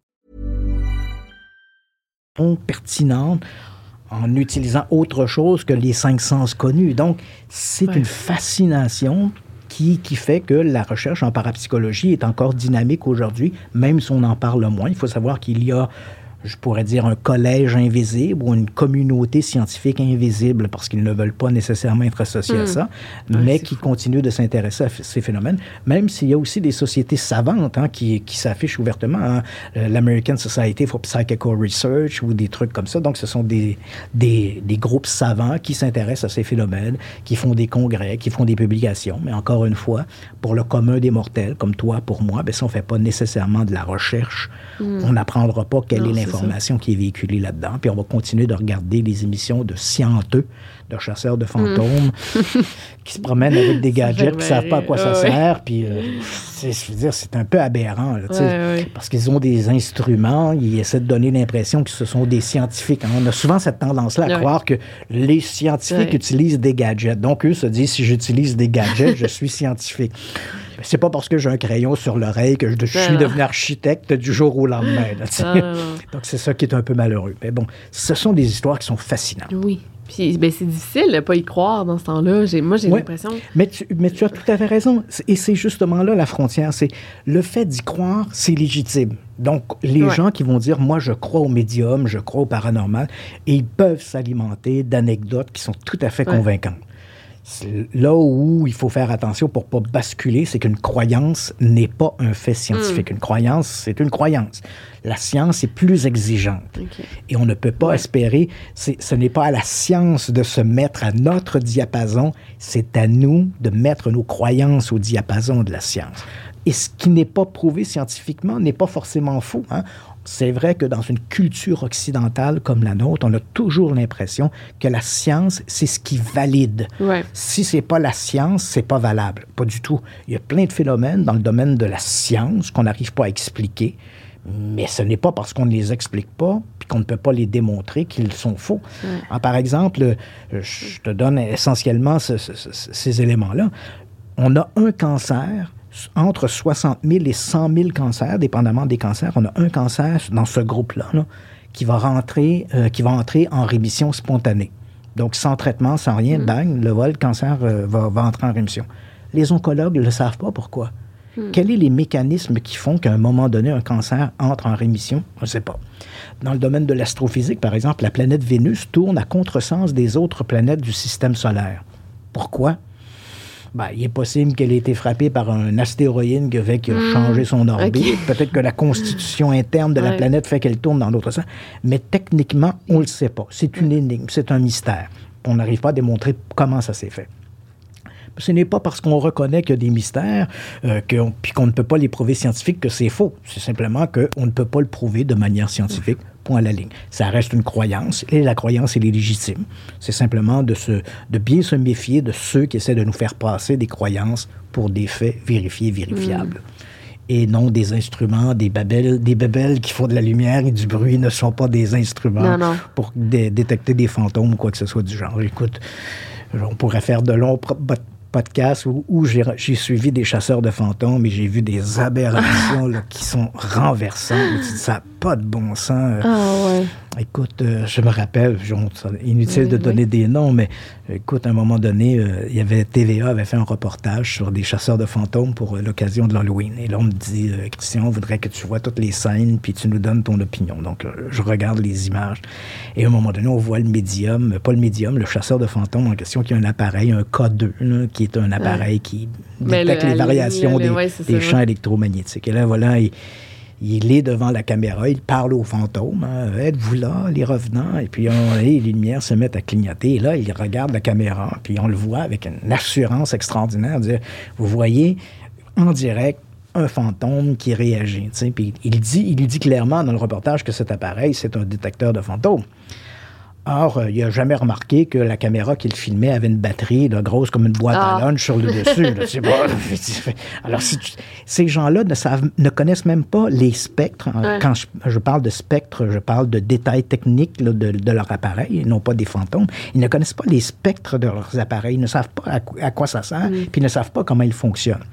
pertinentes en utilisant autre chose que les cinq sens connus. Donc, c'est Ouais. une fascination qui, qui fait que la recherche en parapsychologie est encore dynamique aujourd'hui, même si on en parle moins. Il faut savoir qu'il y a, je pourrais dire, un collège invisible ou une communauté scientifique invisible parce qu'ils ne veulent pas nécessairement être associés à ça, mais qui continuent de s'intéresser à ces phénomènes, même s'il y a aussi des sociétés savantes hein, qui, qui s'affichent ouvertement. hein. Euh, L'American Society for Psychical Research ou des trucs comme ça. Donc, ce sont des, des, des groupes savants qui s'intéressent à ces phénomènes, qui font des congrès, qui font des publications. Mais encore une fois, pour le commun des mortels, comme toi, pour moi, ben, si on ne fait pas nécessairement de la recherche, on n'apprendra pas quelle Non, est c'est l'information qui est véhiculée là-dedans. Puis on va continuer de regarder les émissions de scienteux, de chasseurs de fantômes, qui se promènent avec des gadgets, qui ne savent pas à quoi ça sert. Puis, euh, c'est- je veux dire, c'est un peu aberrant. là. Ouais. Parce qu'ils ont des instruments, ils essaient de donner l'impression que ce sont des scientifiques. On a souvent cette tendance-là à Ouais. croire que les scientifiques Ouais. utilisent des gadgets. Donc, eux se disent, si j'utilise des gadgets, je suis scientifique. C'est pas parce que j'ai un crayon sur l'oreille que je, je suis devenu architecte du jour au lendemain. là. Ah. Donc, c'est ça qui est un peu malheureux. Mais bon, ce sont des histoires qui sont fascinantes. Oui. Puis, ben, c'est difficile de pas y croire dans ce temps-là. Moi, j'ai Ouais. l'impression. Mais tu, mais tu as tout à fait raison. Et c'est justement là la frontière. C'est le fait d'y croire, c'est légitime. Donc, les Ouais. gens qui vont dire, moi, je crois au médium, je crois au paranormal, et ils peuvent s'alimenter d'anecdotes qui sont tout à fait Ouais. convaincantes. Là où il faut faire attention pour pas basculer, c'est qu'une croyance n'est pas un fait scientifique. Hmm. Une croyance, c'est une croyance. La science est plus exigeante. Et on ne peut pas espérer, ce n'est pas à la science de se mettre à notre diapason, c'est à nous de mettre nos croyances au diapason de la science. Et ce qui n'est pas prouvé scientifiquement n'est pas forcément faux. hein. C'est vrai que dans une culture occidentale comme la nôtre, on a toujours l'impression que la science, c'est ce qui valide. Ouais. Si c'est pas la science, c'est pas valable. Pas du tout. Il y a plein de phénomènes dans le domaine de la science qu'on n'arrive pas à expliquer, mais ce n'est pas parce qu'on ne les explique pas puis qu'on ne peut pas les démontrer qu'ils sont faux. Ah, par exemple, euh, je te donne essentiellement ce- ce- ce- ces éléments-là. On a un cancer entre 60 000 et 100 000 cancers, dépendamment des cancers. On a un cancer dans ce groupe-là là, qui va rentrer, euh, qui va entrer en rémission spontanée. Donc, sans traitement, sans rien, bang, le vol, le cancer euh, va, va entrer en rémission. Les oncologues ne le savent pas pourquoi? Quels sont les mécanismes qui font qu'à un moment donné, un cancer entre en rémission? On ne sait pas. Dans le domaine de l'astrophysique, par exemple, la planète Vénus tourne à contresens des autres planètes du système solaire. Pourquoi? Ben, il est possible qu'elle ait été frappée par un astéroïde qui a a changé son orbite. Peut-être que la constitution interne de la Ouais. planète fait qu'elle tourne dans l'autre sens. Mais techniquement, on ne le sait pas. C'est une énigme, c'est un mystère. On n'arrive pas à démontrer comment ça s'est fait. Ce n'est pas parce qu'on reconnaît qu'il y a des mystères, euh, qu'on- puis qu'on ne peut pas les prouver scientifiques, que c'est faux. C'est simplement qu'on ne peut pas le prouver de manière scientifique, point à la ligne. Ça reste une croyance, et la croyance, elle est légitime. C'est simplement de, se, de bien se méfier de ceux qui essaient de nous faire passer des croyances pour des faits vérifiés, vérifiables. Et non des instruments, des babelles, des babelles qui font de la lumière et du bruit ne sont pas des instruments Non, non. pour dé- détecter des fantômes ou quoi que ce soit du genre. Écoute, on pourrait faire de longs pro- pod- podcasts où, où j'ai suivi des chasseurs de fantômes et j'ai vu des aberrations là, qui sont renversantes. Ça n'a pas de bon sens. Ah, ouais. Écoute, euh, je me rappelle, inutile de donner des noms, mais écoute, à un moment donné, euh, il y avait TVA avait fait un reportage sur des chasseurs de fantômes pour euh, l'occasion de l'Halloween. Et là, on me dit, euh, Christian, on voudrait que tu vois toutes les scènes, puis tu nous donnes ton opinion. Donc, euh, je regarde les images. Et à un moment donné, on voit le médium, euh, pas le médium, le chasseur de fantômes en question, qui a un appareil, un K2, là, qui est un appareil qui détecte le- les variations des, ouais, champs électromagnétiques. Et là, voilà, il, il est devant la caméra, il parle aux fantômes. hein, Êtes-vous là, les revenants? Et puis, on, les lumières se mettent à clignoter. Et là, il regarde la caméra, puis on le voit avec une assurance extraordinaire. Dire, vous voyez en direct un fantôme qui réagit. il dit, il dit clairement dans le reportage que cet appareil, c'est un détecteur de fantômes. Or, euh, il n'a jamais remarqué que la caméra qu'il filmait avait une batterie là, grosse comme une boîte Ah. à lunch sur le dessus. là. Alors, si tu- ces gens-là ne, savent, ne connaissent même pas les spectres. hein. Ouais. Quand je, je parle de spectres, je parle de détails techniques là, de, de leur appareil, non pas des fantômes. Ils ne connaissent pas les spectres de leurs appareils. Ils ne savent pas à, quoi- à quoi ça sert, puis ils ne savent pas comment ils fonctionnent.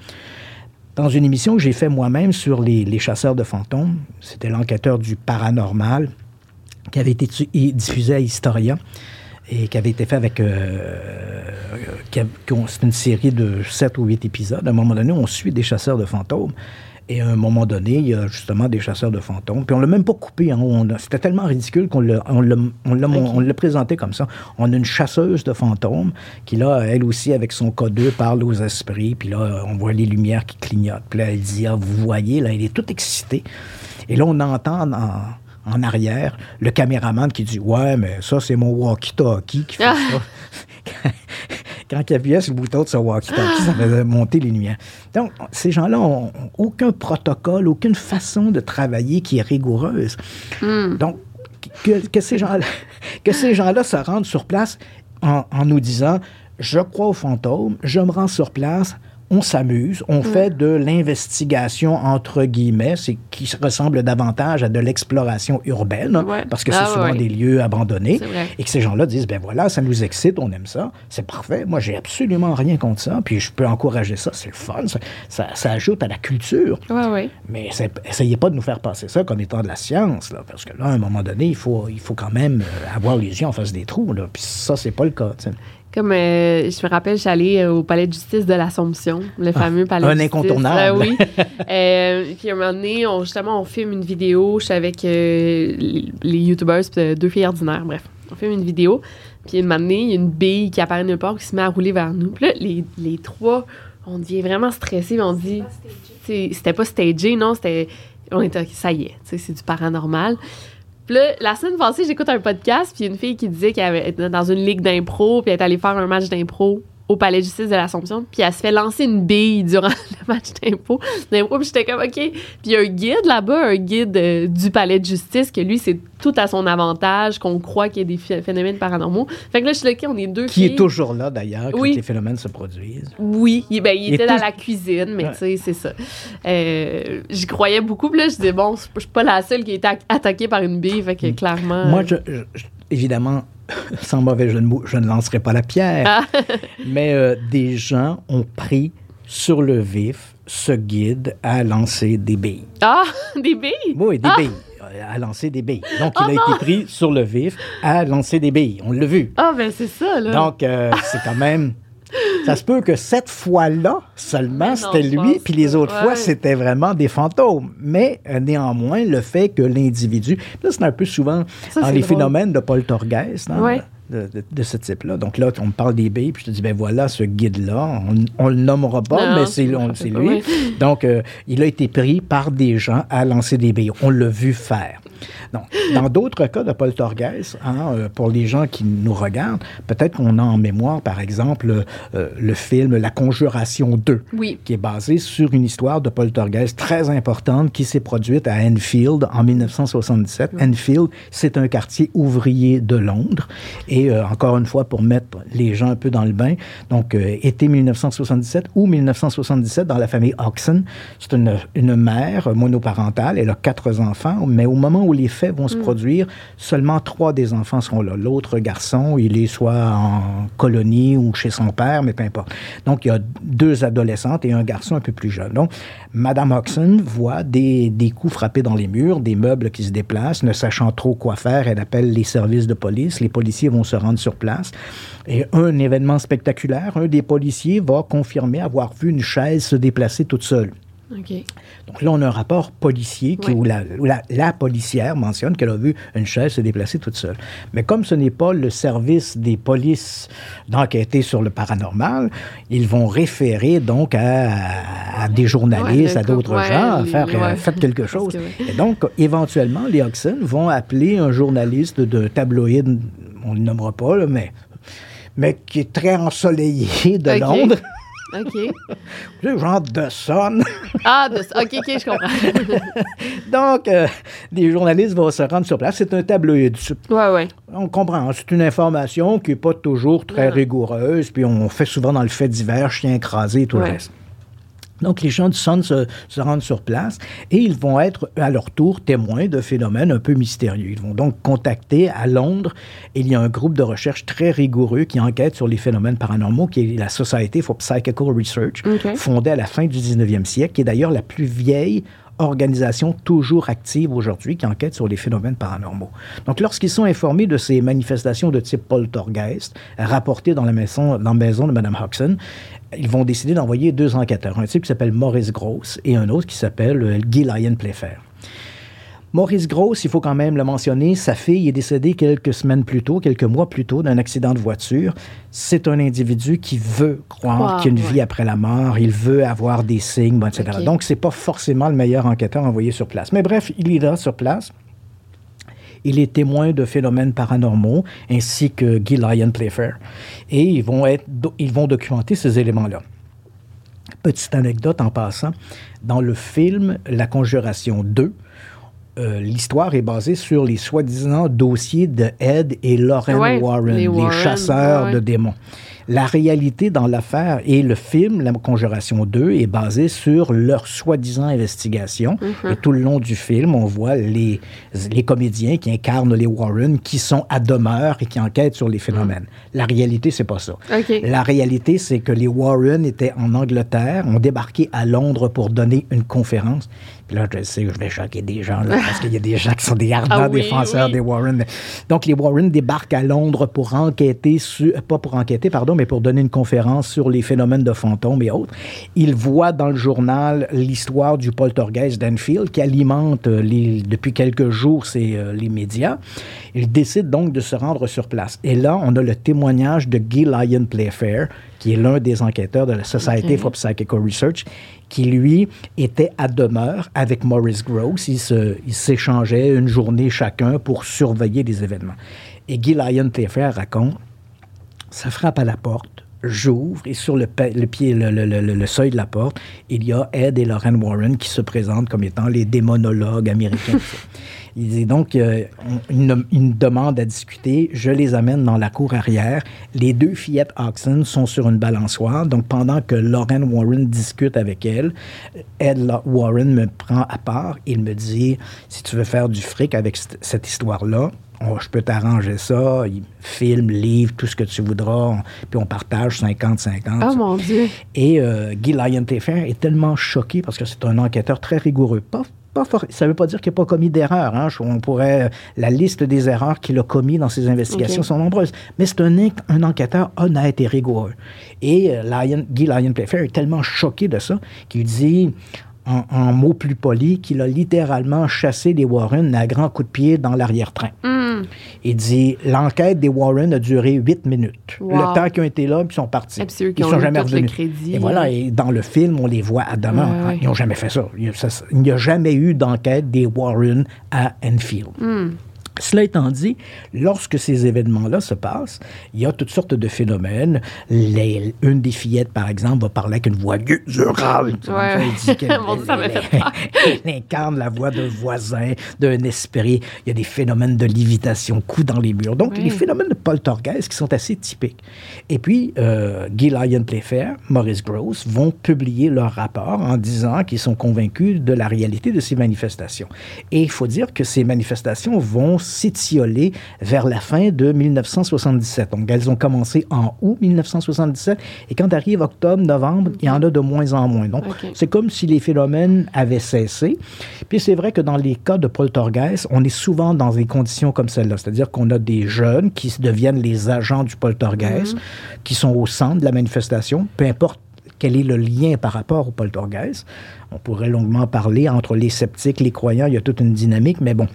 Dans une émission que j'ai fait moi-même sur les, les chasseurs de fantômes, c'était l'enquêteur du paranormal qui avait été diffusé à Historia et qui avait été fait avec... euh, qu'on- c'est une série de 7 ou 8 épisodes. À un moment donné, on suit des chasseurs de fantômes. Et à un moment donné, il y a justement des chasseurs de fantômes. Puis on l'a même pas coupé. hein. C'était tellement ridicule qu'on l'a, on présenté comme ça. On a une chasseuse de fantômes qui, là, elle aussi, avec son K2, parle aux esprits. Puis là, on voit les lumières qui clignotent. Puis là, elle dit, ah, vous voyez, là, elle est toute excitée. Et là, on entend en, en arrière le caméraman qui dit, ouais, mais ça, c'est mon walkie-talkie qui fait ça. Quand il appuyait sur le bouton de son walkie-talkie, ça faisait monter les lumières. Donc, ces gens-là n'ont aucun protocole, aucune façon de travailler qui est rigoureuse. Donc, que, que ces gens-là que ces gens-là se rendent sur place en, en nous disant je crois aux fantômes, je me rends sur place, on s'amuse, on fait de l'investigation entre guillemets, c'est qui se ressemble davantage à de l'exploration urbaine, Ouais. parce que Ah, c'est souvent ouais. des lieux abandonnés, et que ces gens-là disent ben voilà, ça nous excite, on aime ça, c'est parfait. Moi, j'ai absolument rien contre ça, puis je peux encourager ça, c'est le fun, ça, ça, ça ajoute à la culture. Ouais. Mais essayez pas de nous faire passer ça comme étant de la science, là, parce que là, à un moment donné, il faut, il faut quand même euh, avoir les yeux en face des trous, là, puis ça, c'est pas le cas. Comme euh, je me rappelle, je suis allée euh, au palais de justice de l'Assomption, le fameux palais Ah, un de justice. incontournable. Euh, oui. Euh, puis à un moment donné, on, justement, on filme une vidéo. Je suis avec euh, les, les YouTubers, puis, euh, deux filles ordinaires. Bref, on filme une vidéo. Puis à un moment donné, il y a une bille qui apparaît nulle part, qui se met à rouler vers nous. Puis là, les, les trois, on devient vraiment stressés. On dit, c'était pas stagé, non, c'était. On était, ça y est, tu sais, c'est du paranormal. La semaine passée, j'écoute un podcast, puis une fille qui disait qu'elle était dans une ligue d'impro, puis elle est allée faire un match d'impro au Palais de justice de l'Assomption, puis elle se fait lancer une bille durant le match puis j'étais comme, OK. Puis il y a un guide là-bas, un guide euh, du Palais de justice, que lui, c'est tout à son avantage, qu'on croit qu'il y a des phénomènes paranormaux. Fait que là, je suis là, OK, on est deux Qui filles. est toujours là, d'ailleurs, quand Oui. les phénomènes se produisent. Oui, il, ben, il Il était est dans tout- la cuisine, mais Ouais. tu sais, c'est ça. Euh, J'y croyais beaucoup, puis là, je disais, bon, je suis pas la seule qui a été attaquée par une bille, fait que clairement. Mm. Moi, euh, je, je- je- évidemment, sans mauvais jeu de mots, je ne lancerai pas la pierre, Ah. mais euh, des gens ont pris sur le vif ce guide à lancer des billes. Ah, des billes! Oui, des Ah! billes. euh, À lancer des billes. Donc, Oh il a été pris sur le vif à lancer des billes. On l'a vu. Ah, ben c'est ça, là. Donc, euh, c'est quand même. Ça se peut que cette fois-là seulement, c'était lui, puis les autres fois, c'était vraiment des fantômes. Mais euh, néanmoins, le fait que l'individu. Là, c'est un peu souvent Ça, dans les drôle. phénomènes de poltergeist. hein, Ouais. De, de- de ce type-là. Donc là, on me parle des billes, puis je te dis, ben voilà, ce guide-là, on, on le nommera pas, Non, mais c'est lui. Donc, euh, il a été pris par des gens à lancer des billes. On l'a vu faire. Dans d'autres cas de poltergeist, hein, euh, pour les gens qui nous regardent, peut-être qu'on a en mémoire, par exemple, euh, le film La Conjuration 2, Oui. qui est basé sur une histoire de poltergeist très importante qui s'est produite à Enfield en 1977. Enfield, c'est un quartier ouvrier de Londres. Et euh, encore une fois, pour mettre les gens un peu dans le bain, donc euh, été 1977 ou 1977 dans la famille Oxon. C'est une, une mère monoparentale, elle a quatre enfants, mais au moment où les faits vont se produire, seulement trois des enfants seront là. L'autre garçon, il est soit en colonie ou chez son père, mais peu importe. Donc, il y a deux adolescentes et un garçon un peu plus jeune. Donc, Madame Oxon voit des, des coups frappés dans les murs, des meubles qui se déplacent, ne sachant trop quoi faire, elle appelle les services de police. Les policiers vont se rendre sur place. Et un événement spectaculaire, un des policiers va confirmer avoir vu une chaise se déplacer toute seule. Donc là, on a un rapport policier qui, Oui. où, la, où la- la policière mentionne qu'elle a vu une chaise se déplacer toute seule. Mais comme ce n'est pas le service des polices d'enquêter sur le paranormal, ils vont référer donc à, à des journalistes, Ouais, à d'autres ouais, gens, à faire ouais. faites quelque chose. que. Et donc, éventuellement, les Oxen vont appeler un journaliste de tabloïd, on ne le nommera pas, là, mais, mais qui est très ensoleillé de. Londres, OK. le genre de Sun. Ah, de... OK, OK, je comprends. Donc, euh, des journalistes vont se rendre sur place. C'est un tabloïd. Ouais, ouais. On comprend. C'est une information qui n'est pas toujours très Non. rigoureuse. Puis on fait souvent dans le fait divers, chien écrasé et tout Ouais. le reste. Donc, les gens du Sun se, se rendent sur place et ils vont être à leur tour témoins de phénomènes un peu mystérieux. Ils vont donc contacter à Londres. Il y a un groupe de recherche très rigoureux qui enquête sur les phénomènes paranormaux, qui est la Society for Psychical Research, fondée à la fin du 19e siècle, qui est d'ailleurs la plus vieille organisation toujours active aujourd'hui qui enquête sur les phénomènes paranormaux. Donc, lorsqu'ils sont informés de ces manifestations de type poltergeist rapportées dans la maison, dans la maison de Mme Hodgson, ils vont décider d'envoyer deux enquêteurs, un type qui s'appelle Maurice Gross et un autre qui s'appelle euh, Guy Lyon Playfair. Maurice Gross, il faut quand même le mentionner, sa fille est décédée quelques semaines plus tôt, quelques mois plus tôt, d'un accident de voiture. C'est un individu qui veut croire qu'il y a une ouais. vie après la mort, il veut avoir des signes, bon, etc. Ok. Donc, c'est pas forcément le meilleur enquêteur envoyé sur place. Mais bref, il est là sur place. Il est témoin de phénomènes paranormaux, ainsi que Guy Lyon Playfair. Et ils vont, être, ils vont documenter ces éléments-là. Petite anecdote en passant, dans le film La Conjuration 2, euh, l'histoire est basée sur les soi-disant dossiers de Ed et Lauren Ouais, Warren, les chasseurs ouais. de démons. La réalité dans l'affaire et le film, La Conjuration 2, est basé sur leur soi-disant investigation. Et tout le long du film, on voit les, les comédiens qui incarnent les Warren qui sont à demeure et qui enquêtent sur les phénomènes. La réalité, c'est pas ça. La réalité, c'est que les Warren étaient en Angleterre, ont débarqué à Londres pour donner une conférence. Puis là, je sais que je vais choquer des gens, là, parce qu'il y a des gens qui sont des ardents Ah oui, défenseurs oui. des Warren. Donc, les Warren débarquent à Londres pour enquêter sur, pas pour enquêter, pardon, mais pour donner une conférence sur les phénomènes de fantômes et autres. Ils voient dans le journal l'histoire du poltergeist d'Enfield qui alimente euh, les, depuis quelques jours c'est, euh, les médias. Ils décident donc de se rendre sur place. Et là, on a le témoignage de Guy Lyon Playfair, qui est l'un des enquêteurs de la Society for Psychical Research, qui, lui, était à demeure avec Maurice Gross. Ils s'échangeaient une journée chacun pour surveiller les événements. Et Guy Lyon Playfair raconte ça frappe à la porte. J'ouvre et sur le, pied, le, le- le- le seuil de la porte, il y a Ed et Lauren Warren qui se présentent comme étant les démonologues américains. Il dit donc, euh, on- ils ne- ils me demandent à discuter. Je les amène dans la cour arrière. Les deux fillettes Oxen sont sur une balançoire. Donc, pendant que Lauren Warren discute avec elle, Ed Warren me prend à part. Il me dit, si tu veux faire du fric avec cette histoire-là, on- je peux t'arranger ça, il filme, livre, tout ce que tu voudras, on- puis on partage 50-50. Oh mon Dieu. Et euh, Guy Lyon Playfair est tellement choqué parce que c'est un enquêteur très rigoureux. Pas, pas ça ne veut pas dire qu'il n'a pas commis d'erreurs. Hein. On pourrait, la liste des erreurs qu'il a commis dans ses investigations sont nombreuses. Mais c'est un, un enquêteur honnête et rigoureux. Et euh, Lyon- Guy Lyon est tellement choqué de ça qu'il dit, en, en mots plus polis, qu'il a littéralement chassé les Warren à grands coups de pied dans l'arrière-train. Hmm. Il dit l'enquête des Warren a duré huit minutes. Wow. Le temps qu'ils ont été là, puis ils sont partis. Qui ils ont sont jamais revenus. crédit. Et voilà, et dans le film, on les voit à. Ouais, ouais. Ils n'ont jamais fait. Il ça- il n'y a jamais eu d'enquête des Warren à Enfield. Hmm. Cela étant dit, lorsque ces événements-là se passent, il y a toutes sortes de phénomènes. Les- une des fillettes, par exemple, va parler avec une voix gutturale. Ouais. Elle elle- elle incarne la voix d'un voisin, d'un esprit. Il y a des phénomènes de lévitation, coups dans les murs. Donc, les phénomènes de poltergeist qui sont assez typiques. Et puis, euh, Guy Lyon Playfair, Maurice Gross vont publier leur rapport en disant qu'ils sont convaincus de la réalité de ces manifestations. Et il faut dire que ces manifestations vont s'étioler vers la fin de 1977. Donc, elles ont commencé en août 1977 et quand arrive octobre, novembre, il y en a de moins en moins. Donc, c'est comme si les phénomènes avaient cessé. Puis c'est vrai que dans les cas de poltergeist, on est souvent dans des conditions comme celle-là. C'est-à-dire qu'on a des jeunes qui deviennent les agents du poltergeist, qui sont au centre de la manifestation, peu importe quel est le lien par rapport au poltergeist. On pourrait longuement parler entre les sceptiques, les croyants, il y a toute une dynamique, mais bon,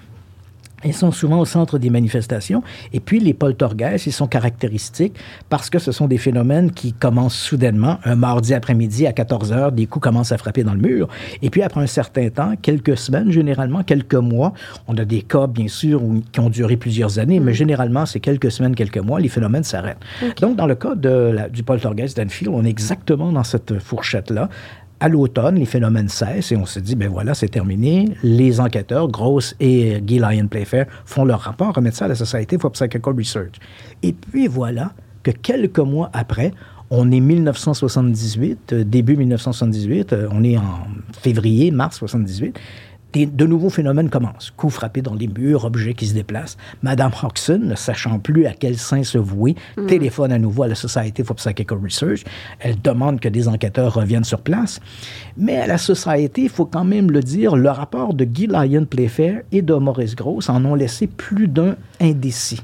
ils sont souvent au centre des manifestations. Et puis, les poltergeists, ils sont caractéristiques parce que ce sont des phénomènes qui commencent soudainement. Un mardi après-midi à 14 heures, des coups commencent à frapper dans le mur. Et puis, après un certain temps, quelques semaines, généralement quelques mois, on a des cas, bien sûr, où- qui ont duré plusieurs années, mais généralement, c'est quelques semaines, quelques mois, les phénomènes s'arrêtent. Donc, dans le cas de la- du poltergeist d'Enfield, on est exactement dans cette fourchette-là. À l'automne, les phénomènes cessent et on se dit, ben voilà, c'est terminé. Les enquêteurs, Gross et euh, Guy Lyon Playfair, font leur rapport, remettent ça à la Society for Psychical Research. Et puis voilà que quelques mois après, on est 1978, euh, début 1978, euh, on est en février, mars 78. Des- de nouveaux phénomènes commencent. Coups frappés dans les murs, objets qui se déplacent. Madame Hodgson, ne sachant plus à quel sein se vouer, téléphone à nouveau à la Society for Psychical Research. Elle demande que des enquêteurs reviennent sur place. Mais à la Society, il faut quand même le dire, le rapport de Guy Lyon Playfair et de Maurice Gross en ont laissé plus d'un indécis.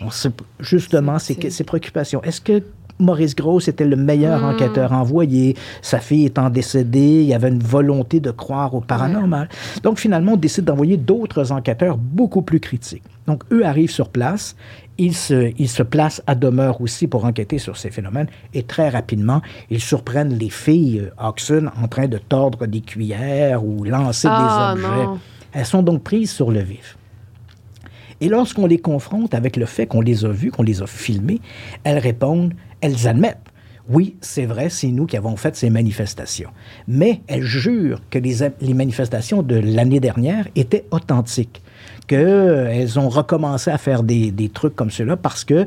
On sait justement ses préoccupations. Est-ce que Maurice Gross était le meilleur enquêteur envoyé? Sa fille étant décédée, il y avait une volonté de croire au paranormal. Donc finalement, on décide d'envoyer d'autres enquêteurs beaucoup plus critiques. Donc eux arrivent sur place. Ils se, ils se placent à demeure aussi pour enquêter sur ces phénomènes et très rapidement, ils surprennent les filles euh, Oxon en train de tordre des cuillères ou lancer Ah, des objets. non. Elles sont donc prises sur le vif. Et lorsqu'on les confronte avec le fait qu'on les a vus, qu'on les a filmés, elles répondent, elles admettent. Oui, c'est vrai, c'est nous qui avons fait ces manifestations. Mais elles jurent que les, les manifestations de l'année dernière étaient authentiques. qu'elles ont recommencé à faire des, des trucs comme cela parce qu'elles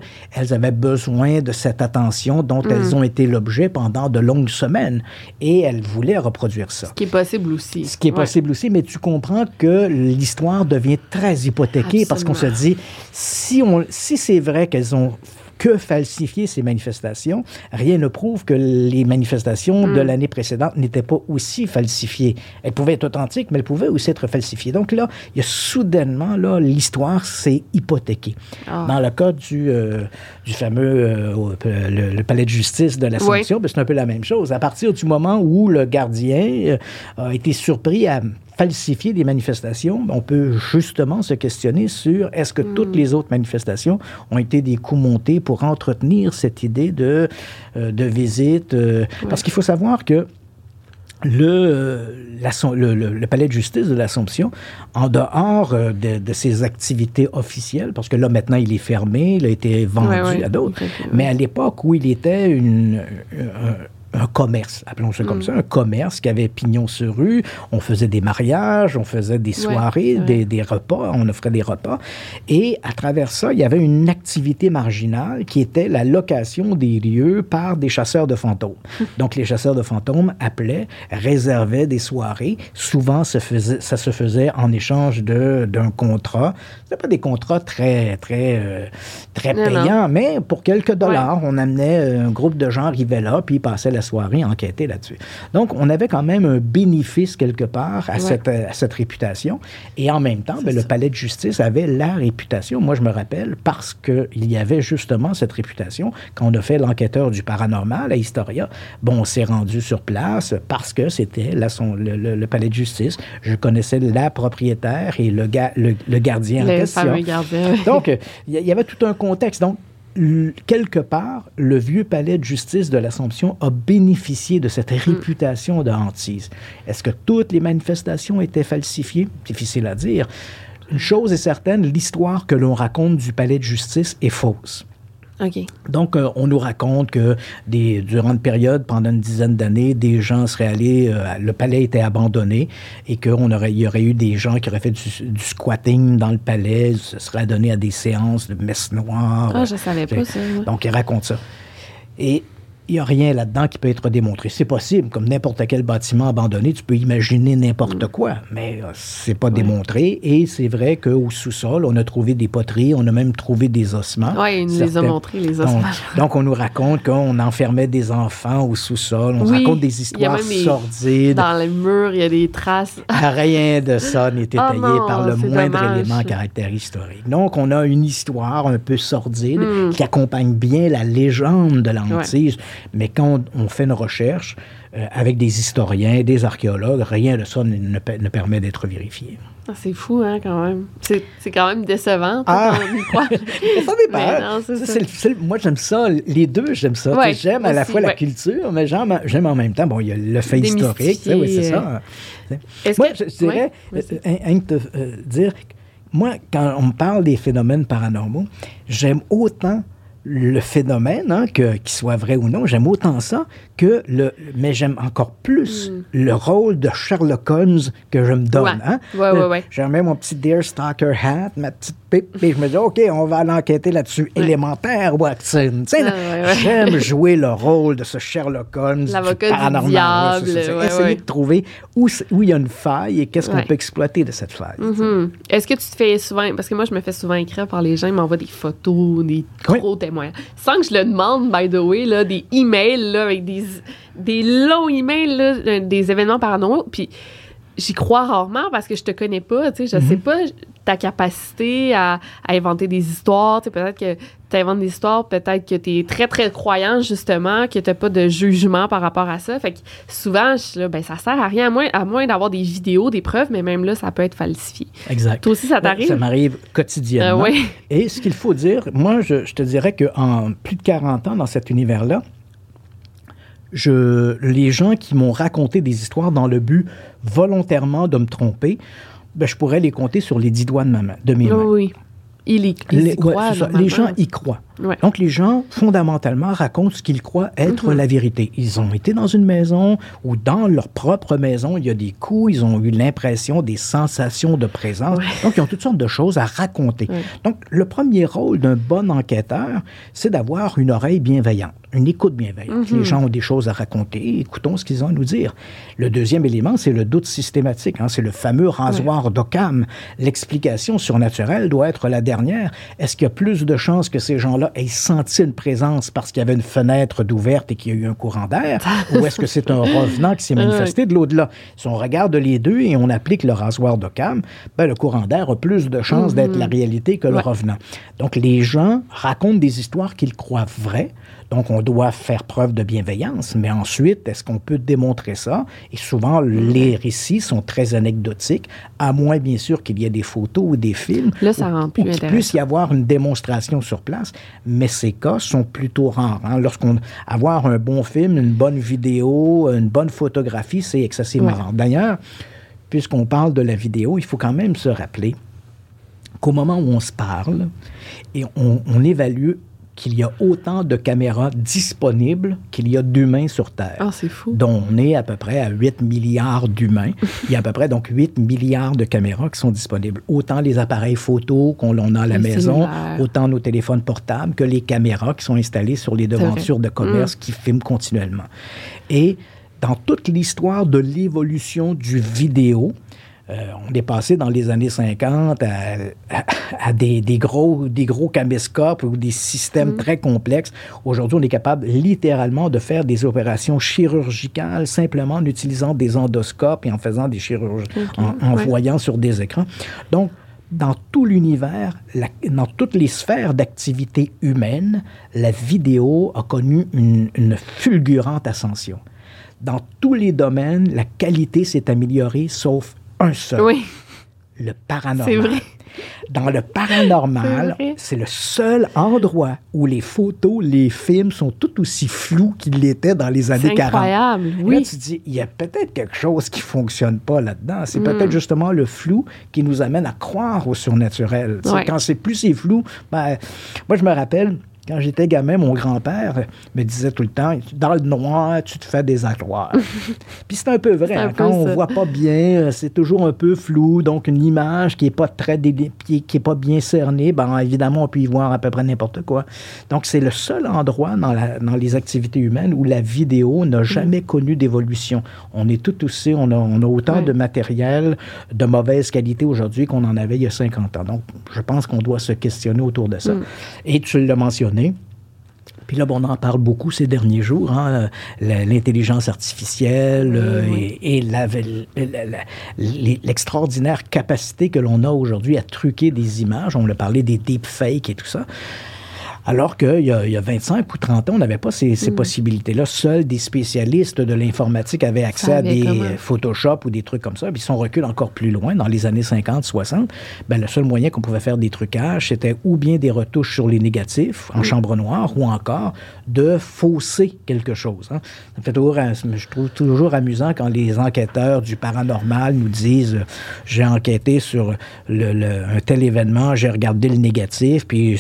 avaient besoin de cette attention dont elles ont été l'objet pendant de longues semaines. Et elles voulaient reproduire ça. Ce qui est possible aussi. Ce qui est Ouais. possible aussi, mais tu comprends que l'histoire devient très hypothéquée parce qu'on se dit, si, on, si c'est vrai qu'elles ont que falsifié ces manifestations, rien ne prouve que les manifestations de l'année précédente n'étaient pas aussi falsifiées. Elles pouvaient être authentiques, mais elles pouvaient aussi être falsifiées. Donc là, il y a soudainement, là, l'histoire s'est hypothéquée. Ah. Dans le cas du, euh, du fameux euh, au- le, le palais de justice de l'Assomption, ben, c'est un peu la même chose. À partir du moment où le gardien euh, a été surpris à falsifier des manifestations, on peut justement se questionner sur est-ce que toutes les autres manifestations ont été des coups montés pour entretenir cette idée de, euh, de visite. euh, Parce qu'il faut savoir que le, euh, le, le- le palais de justice de l'Assomption, en dehors de, de ses activités officielles, parce que là maintenant il est fermé, il a été vendu Ouais, ouais. à d'autres, mais à l'époque où il était une, un, un commerce, appelons ça Mm. comme ça, un commerce qui avait pignon sur rue, on faisait des mariages, on faisait des soirées, ouais. des, des repas, on offrait des repas, et à travers ça, il y avait une activité marginale qui était la location des lieux par des chasseurs de fantômes. Donc les chasseurs de fantômes appelaient, réservaient des soirées, souvent faisait, ça se faisait en échange de, d'un contrat. C'était pas des contrats très, très, euh, très Non, non. payants, mais pour quelques dollars, on amenait euh, un groupe de gens arrivaient là, puis ils passaient la soirée à enquêter là-dessus. Donc, on avait quand même un bénéfice quelque part à, Ouais. cette, euh, à cette réputation. Et en même temps, ben, le palais de justice avait la réputation, moi je me rappelle, parce qu'il y avait justement cette réputation. Quand on a fait l'enquêteur du paranormal à Historia, bon, on s'est rendu sur place parce que c'était là son- le, le- le palais de justice. Je connaissais la propriétaire et le, ga- le, le gardien en question. gardien. Donc, euh, il y, avait tout un contexte. Donc, quelque part, le vieux palais de justice de l'Assomption a bénéficié de cette réputation de hantise. Est-ce que toutes les manifestations étaient falsifiées? Difficile à dire. Une chose est certaine, l'histoire que l'on raconte du palais de justice est fausse. Donc, euh, on nous raconte que des, durant une période, pendant une dizaine d'années, des gens seraient allés, euh, le palais était abandonné et qu'il aurait, y aurait eu des gens qui auraient fait du, du squatting dans le palais, se seraient donnés à des séances de messe noire. Ah, je savais pas Euh, ça. moi. Donc, il raconte ça. Et n'y a rien là-dedans qui peut être démontré. C'est possible, comme n'importe quel bâtiment abandonné, tu peux imaginer n'importe quoi, mais euh, c'est pas démontré. Et c'est vrai qu'au sous-sol, on a trouvé des poteries, on a même trouvé des ossements. Ouais, il nous les a montrés, les ossements. Donc, donc, on nous raconte qu'on enfermait des enfants au sous-sol, on Oui, raconte des il histoires des- sordides. Dans le mur, il y a des traces. Rien de ça n'est étayé Oh non, par le moindre dommage. élément à caractère historique. Donc, on a une histoire un peu sordide Hmm. qui accompagne bien la légende de l'hantise. Mais quand on, fait une recherche euh, avec des historiens, des archéologues, rien de ça ne, ne pe- ne permet d'être vérifié. Ah, c'est fou, hein, quand même. C'est quand même décevant. Ah! quand on. Ça dépend. Ça. le- le- moi, j'aime ça. Les deux, j'aime ça. Ouais, j'aime à la fois la culture, mais j'aime en même temps. Bon, il y a le fait historique. Oui, c'est ça. Est-ce Moi, que- je, je dirais, Ouais, euh, te euh, dire, moi, quand on me parle des phénomènes paranormaux, j'aime autant le phénomène, hein, que, qu'il soit vrai ou non, j'aime autant ça que le. Mais j'aime encore plus le rôle de Sherlock Holmes que je me donne. Mm. Ouais. Hein? Ouais, ouais, Euh, ouais. Mon petit Deerstalker hat, ma petite pipe, et je me dis, OK, on va aller enquêter là-dessus. Élémentaire, Watson. Ah. J'aime jouer le rôle de ce Sherlock Holmes. L'avocat du diable, Essayer de trouver où, il y a une faille et qu'est-ce qu'on peut exploiter de cette faille. Mhm. Est-ce que tu te fais souvent, parce que moi je me fais souvent écrire par les gens, ils m'envoient des photos, des Oui. gros témoins. Sans que je le demande, by the way, là, des emails là, avec des, des longs emails, là, des événements paranormaux. Puis j'y crois rarement parce que je te connais pas, tu sais, je sais pas ta capacité à, à inventer des histoires, tu sais, peut-être que tu inventes des histoires, peut-être que tu es très très croyant justement, que tu pas de jugement par rapport à ça. Fait que souvent je suis là, ben ça sert à rien à moins à moins d'avoir des vidéos, des preuves, mais même là ça peut être falsifié. Exact. Toi aussi, ça Ouais, t'arrive? Ça m'arrive quotidiennement. Ah ouais. Et ce qu'il faut dire, moi, je, je te dirais qu'en plus de 40 ans dans cet univers-là, je, les gens qui m'ont raconté des histoires dans le but volontairement de me tromper, ben, je pourrais les compter sur les dix doigts de, ma main, de mes mains. Oui, oui. Il y, il y croit, ça. Les gens y croient. Ouais. Donc, les gens, fondamentalement, racontent ce qu'ils croient être Mhm. la vérité. Ils ont été dans une maison ou dans leur propre maison, il y a des coups, ils ont eu l'impression des sensations de présence. Donc, ils ont toutes sortes de choses à raconter. Ouais. Donc, le premier rôle d'un bon enquêteur, c'est d'avoir une oreille bienveillante, une écoute bienveillante. Mhm. Les gens ont des choses à raconter, écoutons ce qu'ils ont à nous dire. Le deuxième élément, c'est le doute systématique. hein. c'est le fameux rasoir d'Occam. L'explication surnaturelle doit être la dernière. Est-ce qu'il y a plus de chances que ces gens-là aient senti une présence parce qu'il y avait une fenêtre d'ouverte et qu'il y a eu un courant d'air, ou est-ce que c'est un revenant qui s'est manifesté de l'au-delà? Si on regarde les deux et on applique le rasoir d'Occam, ben, le courant d'air a plus de chances d'être la réalité que le revenant. Donc, les gens racontent des histoires qu'ils croient vraies. Donc, on doit faire preuve de bienveillance. Mais ensuite, est-ce qu'on peut démontrer ça? Et souvent, les récits sont très anecdotiques, à moins, bien sûr, qu'il y ait des photos ou des films. Là, ça rend ou plus qu'il intéressant. puisse y avoir une démonstration sur place. Mais ces cas sont plutôt rares. hein. Lorsqu'on avoir un bon film, une bonne vidéo, une bonne photographie, c'est excessivement Ouais. rare. D'ailleurs, puisqu'on parle de la vidéo, il faut quand même se rappeler qu'au moment où on se parle et on, on évalue qu'il y a autant de caméras disponibles qu'il y a d'humains sur Terre. Ah, c'est fou. dont on est à peu près à 8 milliards d'humains. Il y a à peu près donc 8 milliards de caméras qui sont disponibles. Autant les appareils photo qu'on l'on a à la Les maison, cellulaires. autant nos téléphones portables que les caméras qui sont installées sur les devantures de commerce qui filment continuellement. Et dans toute l'histoire de l'évolution du vidéo, euh, on est passé dans les années 50 à, à- à des, des gros, des gros caméscopes ou des systèmes très complexes. Aujourd'hui, on est capable littéralement de faire des opérations chirurgicales simplement en utilisant des endoscopes et en faisant des chirurgies, en, en ouais. voyant sur des écrans. Donc, dans tout l'univers, dans toutes les sphères d'activité humaine, la vidéo a connu une, une fulgurante ascension. Dans tous les domaines, la qualité s'est améliorée, sauf un seul, Oui, le paranormal. c'est vrai. Dans le paranormal, C'est le seul endroit où les photos, les films sont tout aussi flous qu'ils l'étaient dans les années C'est 40. incroyable, Et Là, oui. tu dis, il y a peut-être quelque chose qui fonctionne pas là-dedans. C'est Mm. peut-être justement le flou qui nous amène à croire au surnaturel. Ouais. Quand c'est plus c'est flou, ben, moi, je me rappelle, quand j'étais gamin, mon grand-père me disait tout le temps, dans le noir, tu te fais des accroires. Puis c'est un peu vrai. Un hein. peu quand on ça. voit pas bien, c'est toujours un peu flou. Donc, une image qui est pas très qui, est pas bien cernée, ben, évidemment, on peut y voir à peu près n'importe quoi. Donc, c'est le seul endroit dans, la- dans les activités humaines où la vidéo Mm. n'a jamais connu d'évolution. On est tout aussi, on a, on a autant de matériel de mauvaise qualité aujourd'hui qu'on en avait il y a 50 ans. Donc, je pense qu'on doit se questionner autour de ça. Mm. Et tu l'as puis là, bon, on en parle beaucoup ces derniers jours, hein, l'intelligence artificielle euh, oui. et, et l'extraordinaire capacité que l'on a aujourd'hui à truquer des images. On a parlé des deepfakes et tout ça. Alors qu'il y, a- il y a 25 ou 30 ans, on n'avait pas ces, Mm. possibilités-là. Seuls des spécialistes de l'informatique avaient accès à des comment. Photoshop ou des trucs comme ça. Puis si on recule encore plus loin, dans les années 50, 60, ben, le seul moyen qu'on pouvait faire des trucages, c'était ou bien des retouches sur les négatifs Mm. en chambre noire, ou encore de fausser quelque chose. hein. Ça me fait toujours, un- je trouve toujours amusant quand les enquêteurs du paranormal nous disent euh, j'ai enquêté sur le- le- un tel événement, j'ai regardé le négatif, puis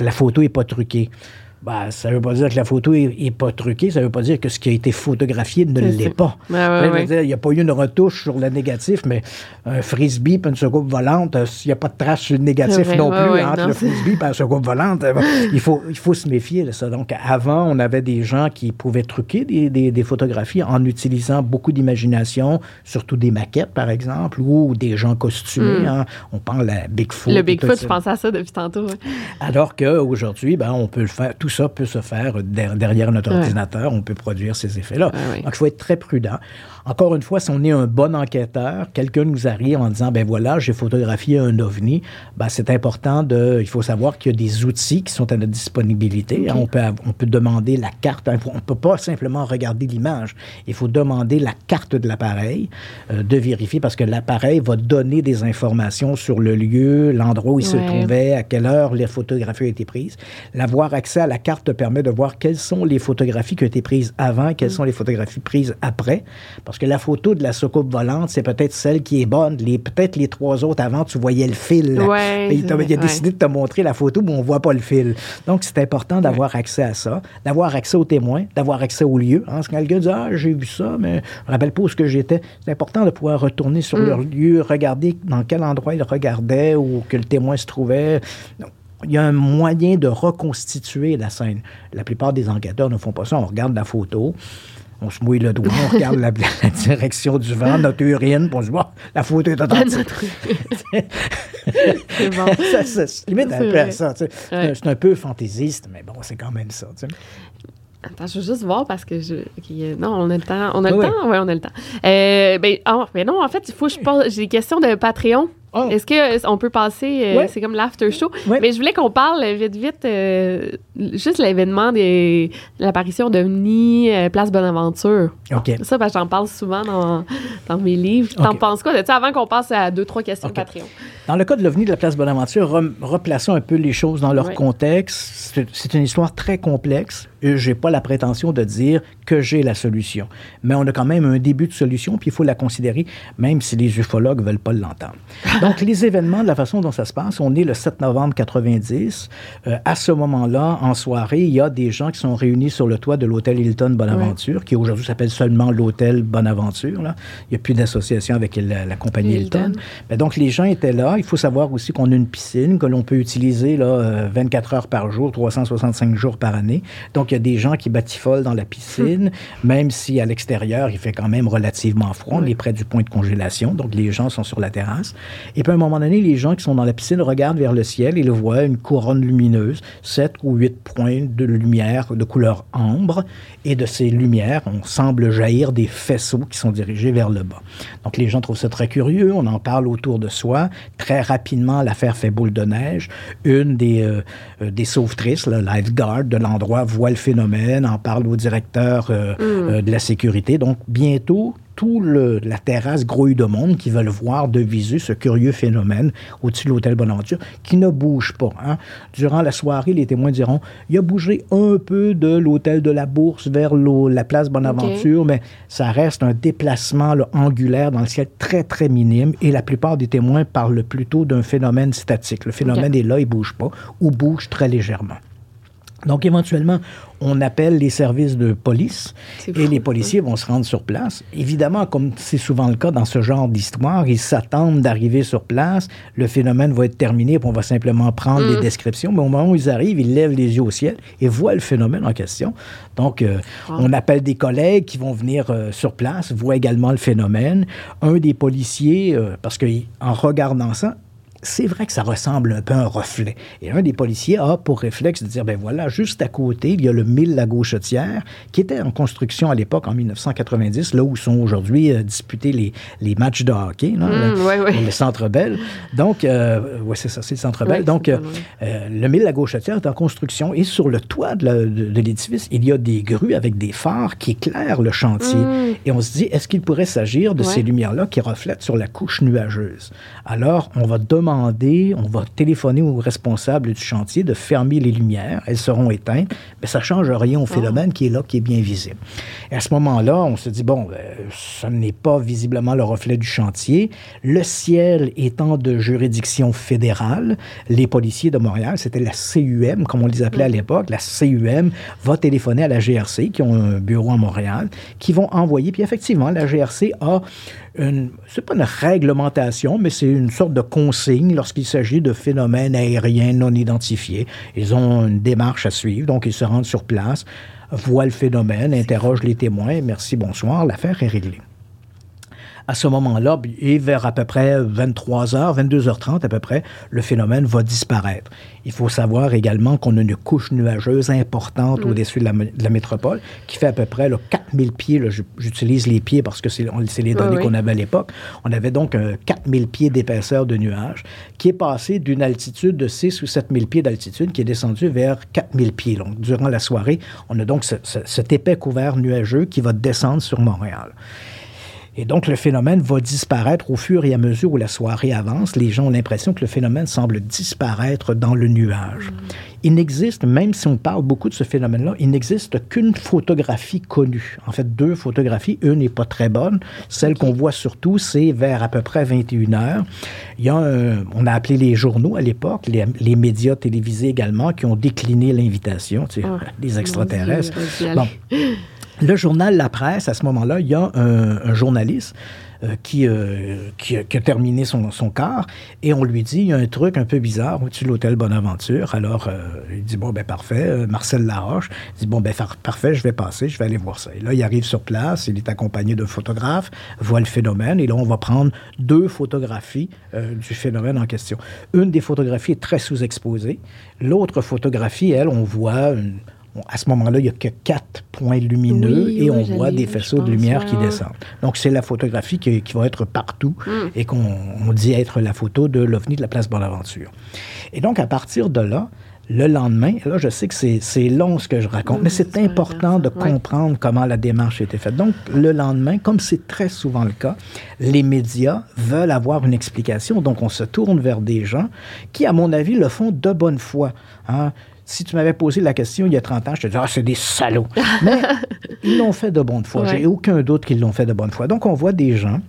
la photo n'est pas truquée. Ben, ça ne veut pas dire que la photo n'est pas truquée, ça ne veut pas dire que ce qui a été photographié ne l'est pas. Il n'y a pas eu une retouche sur le négatif, mais un frisbee puis une soucoupe volante, euh, il n'y a pas de trace sur le négatif vrai, non plus entre non, le frisbee et la volante. Euh, il, faut, il faut se méfier de ça. Donc, avant, on avait des gens qui pouvaient truquer des, des- des photographies en utilisant beaucoup d'imagination, surtout des maquettes, par exemple, ou des gens costumés. hein. On parle à Bigfoot. Le et Bigfoot, je pensais à ça depuis tantôt. ouais. Alors qu'aujourd'hui, ben, on peut le faire, tout ça peut se faire der- derrière notre Ouais. ordinateur, on peut produire ces effets-là. Ouais, ouais. Donc, il faut être très prudent. Encore une fois, si on est un bon enquêteur, quelqu'un nous arrive en disant, ben voilà, j'ai photographié un ovni, ben, c'est important de, il faut savoir qu'il y a des outils qui sont à notre disponibilité. On, peut, on peut demander la carte, on ne peut pas simplement regarder l'image. Il faut demander la carte de l'appareil, euh, de vérifier, parce que l'appareil va donner des informations sur le lieu, l'endroit où il se trouvait, à quelle heure les photographies ont été prises. L'avoir accès à la carte te permet de voir quelles sont les photographies qui ont été prises avant, quelles sont les photographies prises après. Parce que la photo de la soucoupe volante, c'est peut-être celle qui est bonne. Les, peut-être les trois autres avant, tu voyais le fil. Ouais, il, il a ouais. décidé de te montrer la photo, mais on voit pas le fil. Donc, c'est important d'avoir accès à ça, d'avoir accès aux témoins, d'avoir accès au lieu. Hein, Parce que quelqu'un dit, ah, j'ai vu ça, mais je me rappelle pas où que j'étais. C'est important de pouvoir retourner sur leur lieu, regarder dans quel endroit ils regardaient ou que le témoin se trouvait. Donc, il y a un moyen de reconstituer la scène. La plupart des enquêteurs ne font pas ça. On regarde la photo, on se mouille le doigt, on regarde la, la direction du vent, notre urine, puis on se dit, Bon, la photo est authentique. C'est bon. ça, ça se limite un peu à ça. tu sais. C'est un- Ouais. C'est un peu fantaisiste, mais bon, c'est quand même ça. tu sais. Attends, je veux juste voir parce que je. euh, non, on a le temps. On a le Oui, temps? Oui, on a le temps. Euh, ben, ah, mais non, en fait, il faut que je pose. J'ai des questions de Patreon. Oh. Est-ce qu'on peut passer. euh, Ouais. C'est comme l'after show? Ouais. Mais je voulais qu'on parle vite, vite. euh, juste l'événement de l'apparition de Vni, euh, Place Bonaventure. OK. Ça, parce que j'en parle souvent dans, dans mes livres. T'en penses quoi de ça avant qu'on passe à deux, trois questions Ok. Patreon? Dans le cas de l'OVNI de la place Bonaventure, rem- replaçons un peu les choses dans leur Ouais. contexte. C'est- C'est une histoire très complexe. Je n'ai pas la prétention de dire que j'ai la solution. Mais on a quand même un début de solution, puis il faut la considérer, même si les ufologues ne veulent pas l'entendre. Donc, les événements, de la façon dont ça se passe, on est le 7 novembre 90. Euh, à ce moment-là, en soirée, il y a des gens qui sont réunis sur le toit de l'hôtel Hilton Bonaventure, qui aujourd'hui s'appelle seulement l'hôtel Bonaventure. Là. Il n'y a plus d'association avec la, la compagnie Hilton. Hilton. Donc, les gens étaient là. Il faut savoir aussi qu'on a une piscine que l'on peut utiliser là, euh, 24 heures par jour, 365 jours par année. Donc, il y a des gens qui batifolent dans la piscine, même si à l'extérieur, il fait quand même relativement froid. On est près du point de congélation. Donc, les gens sont sur la terrasse. Et puis, à un moment donné, les gens qui sont dans la piscine regardent vers le ciel et le voient une couronne lumineuse, 7 ou 8 points de lumière de couleur ambre. Et de ces lumières, on semble jaillir des faisceaux qui sont dirigés vers le bas. Donc, les gens trouvent ça très curieux. On en parle autour de soi. Très rapidement, l'affaire fait boule de neige. Une des, euh, euh, des sauvetrices, le lifeguard de l'endroit, voit le phénomène, en parle au directeur euh, euh, de la sécurité. Donc, bientôt, tout le, la terrasse grouille de monde qui veulent voir de visu ce curieux phénomène au-dessus de l'hôtel Bonaventure qui ne bouge pas. hein. Durant la soirée, les témoins diront il a bougé un peu de l'hôtel de la Bourse vers la place Bonaventure, mais ça reste un déplacement là, angulaire dans le ciel très, très minime et la plupart des témoins parlent plutôt d'un phénomène statique. Le phénomène est là, il bouge pas ou bouge très légèrement. Donc, éventuellement, on appelle les services de police et les policiers vont se rendre sur place. Évidemment, comme c'est souvent le cas dans ce genre d'histoire, ils s'attendent d'arriver sur place. Le phénomène va être terminé, puis on va simplement prendre Mm. les descriptions. Mais au moment où ils arrivent, ils lèvent les yeux au ciel et voient le phénomène en question. Donc, euh, on appelle des collègues qui vont venir euh, sur place, voient également le phénomène. Un des policiers, euh, parce qu'en regardant ça, c'est vrai que ça ressemble un peu à un reflet. Et un des policiers a pour réflexe de dire, ben voilà, juste à côté, il y a le mille la gauchetière, qui était en construction à l'époque, en 1990, là où sont aujourd'hui euh, disputés les, les matchs de hockey, là, Mm, le, ouais, ouais. le Centre Bell. Donc, euh, ouais, c'est ça, c'est le Centre Bell. Donc, euh, euh, le mille la gauchetière est en construction et sur le toit de, l'édifice, il y a des grues avec des phares qui éclairent le chantier. Mm. Et on se dit, est-ce qu'il pourrait s'agir de ces lumières-là qui reflètent sur la couche nuageuse? Alors, on va demander, on va téléphoner au responsable du chantier de fermer les lumières. Elles seront éteintes, mais ça ne change rien au phénomène qui est là, qui est bien visible. Et à ce moment-là, on se dit, bon, euh, ce n'est pas visiblement le reflet du chantier. Le ciel étant de juridiction fédérale, les policiers de Montréal, c'était la CUM, comme on les appelait à l'époque, la CUM va téléphoner à la GRC, qui ont un bureau à Montréal, qui vont envoyer, puis effectivement, la GRC a une, c'est pas une réglementation, mais c'est une sorte de consigne lorsqu'il s'agit de phénomènes aériens non identifiés. Ils ont une démarche à suivre, donc ils se rendent sur place, voient le phénomène, interrogent les témoins, merci, bonsoir, l'affaire est réglée. À ce moment-là, et vers à peu près 23h, 22h30 à peu près, le phénomène va disparaître. Il faut savoir également qu'on a une couche nuageuse importante au-dessus de la, de la métropole qui fait à peu près là, 4000 pieds. J'utilise les pieds parce que c'est les données oui. qu'on avait à l'époque. On avait donc un 4000 pieds d'épaisseur de nuages qui est passé d'une altitude de 6 ou 7000 pieds d'altitude qui est descendu vers 4000 pieds. Donc, durant la soirée, on a donc ce- ce- cet épais couvert nuageux qui va descendre sur Montréal. Et donc, le phénomène va disparaître au fur et à mesure où la soirée avance. Les gens ont l'impression que le phénomène semble disparaître dans le nuage. Il n'existe, même si on parle beaucoup de ce phénomène-là, il n'existe qu'une photographie connue. En fait, deux photographies. Une n'est pas très bonne. Celle qu'on voit surtout, c'est vers à peu près 21 heures. Il y a un- on a appelé les journaux à l'époque, les, les médias télévisés également, qui ont décliné l'invitation, tu sais, Ah, des extraterrestres. Bon. Le journal La Presse, à ce moment-là, il y a un, journaliste euh, qui, euh, qui, a- terminé son, son quart et on lui dit il y a un truc un peu bizarre au-dessus de l'hôtel Bonaventure? Alors, euh, il dit bon, ben parfait. Marcel Laroche il dit bon, ben parfait, je vais passer, je vais aller voir ça. Et là, il arrive sur place, il est accompagné d'un photographe, voit le phénomène et là, on va prendre deux photographies du phénomène en question. Une des photographies est très sous-exposée. L'autre photographie, elle, on voit une- on- à ce moment-là, il n'y a que quatre points lumineux Oui, et oui, on voit des faisceaux de lumière qui descendent. Donc, c'est la photographie qui, qui va être partout Mm. et qu'on on dit être la photo de l'OVNI de la place Bonaventure. Et donc, à partir de là, le lendemain, là, je sais que c'est long ce que je raconte, Oui, mais c'est important de. Ouais. comprendre comment la démarche a été faite. Donc, le lendemain, comme c'est très souvent le cas, les médias veulent avoir une explication. Donc, on se tourne vers des gens qui, à mon avis, le font de bonne foi. hein. Si tu m'avais posé la question il y a 30 ans, je te disais, ah, c'est des salauds. Mais ils l'ont fait de bonne foi. Ouais. J'ai aucun doute qu'ils l'ont fait de bonne foi. Donc, on voit des gens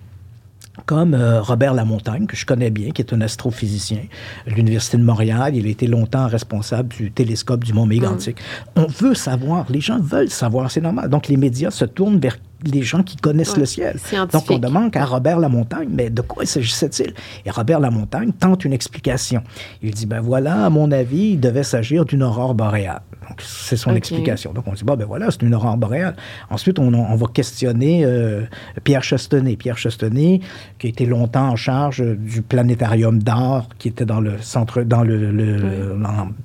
comme euh, Robert Lamontagne, que je connais bien, qui est un astrophysicien de l'Université de Montréal. Il a été longtemps responsable du télescope du Mont Mégantic. On veut savoir, les gens veulent savoir, c'est normal. Donc, les médias se tournent vers les gens qui connaissent Ouais, le ciel. Donc, on demande à Robert Lamontagne, mais de quoi s'agissait-il? Et Robert Lamontagne tente une explication. Il dit, ben voilà, à mon avis, il devait s'agir d'une aurore boréale. Donc, c'est son explication. Donc, on dit, bon, ben voilà, c'est une aurore boréale. Ensuite, on, on va questionner euh, Pierre Chastenay. Pierre Chastenay, qui a été longtemps en charge du planétarium d'art qui était dans le centre, dans le,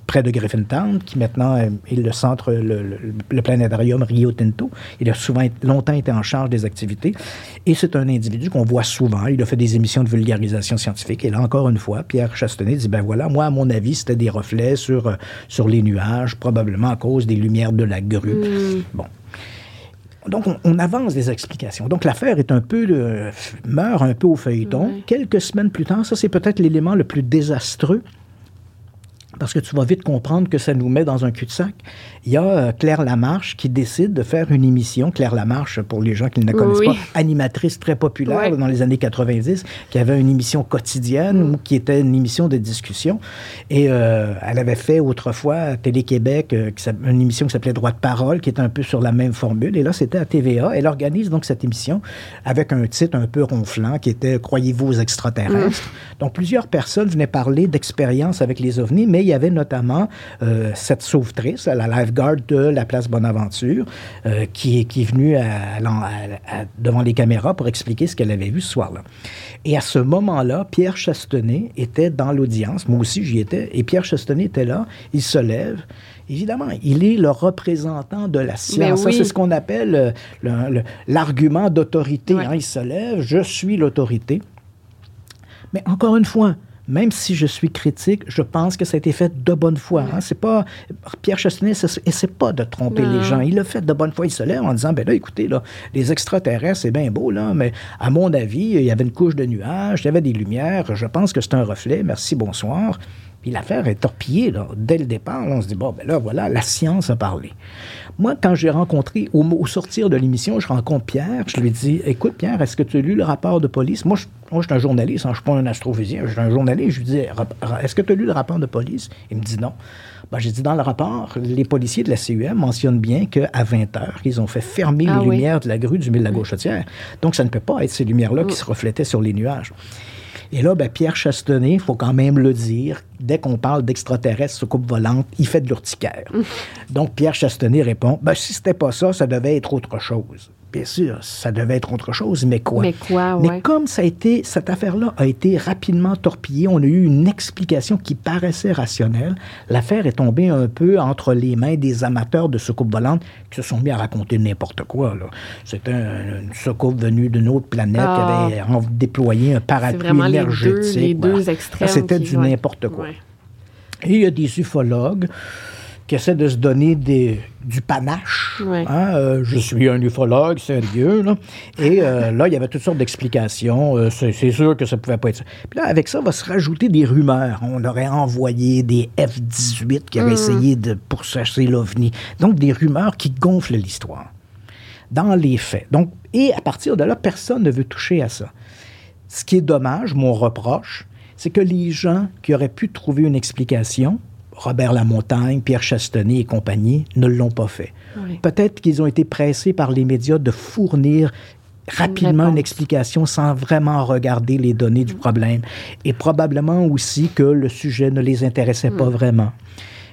près de Griffintown, qui maintenant est, le centre, le, le- le planétarium Rio Tinto. Il a souvent longtemps été en charge des activités. Et c'est un individu qu'on voit souvent. Il a fait des émissions de vulgarisation scientifique. Et là, encore une fois, Pierre Chastenay dit, ben voilà, moi, à mon avis, c'était des reflets sur, euh, sur les nuages, probablement à cause des lumières de la grue. Bon. Donc, on, on avance des explications. Donc, l'affaire est un peu, euh, meurt un peu au feuilleton. Quelques semaines plus tard, ça, c'est peut-être l'élément le plus désastreux. Parce que tu vas vite comprendre que ça nous met dans un cul-de-sac. Il y a euh, Claire Lamarche qui décide de faire une émission. Claire Lamarche, pour les gens qui ne la connaissent Oui. pas, animatrice très populaire dans les années 90, qui avait une émission quotidienne ou qui était une émission de discussion. Et euh, elle avait fait autrefois à Télé-Québec euh, une émission qui s'appelait Droit de parole, qui était un peu sur la même formule. Et là, c'était à TVA. Elle organise donc cette émission avec un titre un peu ronflant qui était Croyez-vous aux extraterrestres? Donc, plusieurs personnes venaient parler d'expériences avec les ovnis, mais il y avait notamment euh, cette sauvetrice, la lifeguard de la place Bonaventure, euh, qui, est- qui est venue à- à- à- devant les caméras pour expliquer ce qu'elle avait vu ce soir-là. Et à ce moment-là, Pierre Chastenay était dans l'audience. Moi aussi, j'y étais. Et Pierre Chastenay était là. Il se lève. Évidemment, il est le représentant de la science. Ça, oui. c'est ce qu'on appelle euh, l'argument d'autorité. Ouais. hein. Il se lève, je suis l'autorité. Mais encore une fois, même si je suis critique, je pense que ça a été fait de bonne foi. hein. C'est pas Pierre Chastenay essaie pas de tromper Non. les gens. Il l'a fait de bonne foi. Il se lève en disant ben là, écoutez là, les extraterrestres c'est bien beau là, mais à mon avis, il y avait une couche de nuages, il y avait des lumières. Je pense que c'est un reflet. Merci, bonsoir. Puis l'affaire est torpillée là. dès le départ. là, on se dit bon ben là voilà, la science a parlé. Moi, quand j'ai rencontré, au, au sortir de l'émission, je rencontre Pierre, je lui dis Écoute, Pierre, est-ce que tu as lu le rapport de police? Moi, je, moi, je suis un journaliste, hein, je ne suis pas un astrophysicien, je suis un journaliste. Je lui dis Est-ce que tu as lu le rapport de police? Il me dit non. Ben, j'ai dit Dans le rapport, les policiers de la CUM mentionnent bien qu'à 20 heures, ils ont fait fermer Ah les oui. lumières de la grue du mille la gauchetière. Donc, ça ne peut pas être ces lumières-là qui se reflétaient sur les nuages. Et là, ben, Pierre Chastenay, il faut quand même le dire, dès qu'on parle d'extraterrestres sous coupe volante, il fait de l'urticaire. Donc, Pierre Chastenay répond ben, si c'était pas ça, ça devait être autre chose. Bien sûr, ça devait être autre chose, mais quoi? Mais quoi, Mais ouais. comme ça a été, cette affaire-là a été rapidement torpillée, on a eu une explication qui paraissait rationnelle. L'affaire est tombée un peu entre les mains des amateurs de soucoupes volantes qui se sont mis à raconter n'importe quoi. C'était un- une soucoupe venue d'une autre planète Ah. qui avait en- déployé un parapluie les énergétique. deux- les deux Voilà. extrêmes C'était du ouais. n'importe quoi. Ouais. Et il y a des ufologues qui essaient de se donner des, du panache. Hein, euh, je suis un ufologue sérieux. Là. Et euh, là, il y avait toutes sortes d'explications. Euh, c'est sûr que ça pouvait pas être ça. Puis là, avec ça, va se rajouter des rumeurs. On aurait envoyé des F-18 qui avaient essayé de pourchasser l'OVNI. Donc, des rumeurs qui gonflent l'histoire. Dans les faits. Donc, et à partir de là, personne ne veut toucher à ça. Ce qui est dommage, mon reproche, c'est que les gens qui auraient pu trouver une explication, Robert Lamontagne, Pierre Chastenay et compagnie, ne l'ont pas fait. Oui. Peut-être qu'ils ont été pressés par les médias de fournir rapidement une, explication sans vraiment regarder les données du problème. Et probablement aussi que le sujet ne les intéressait pas vraiment.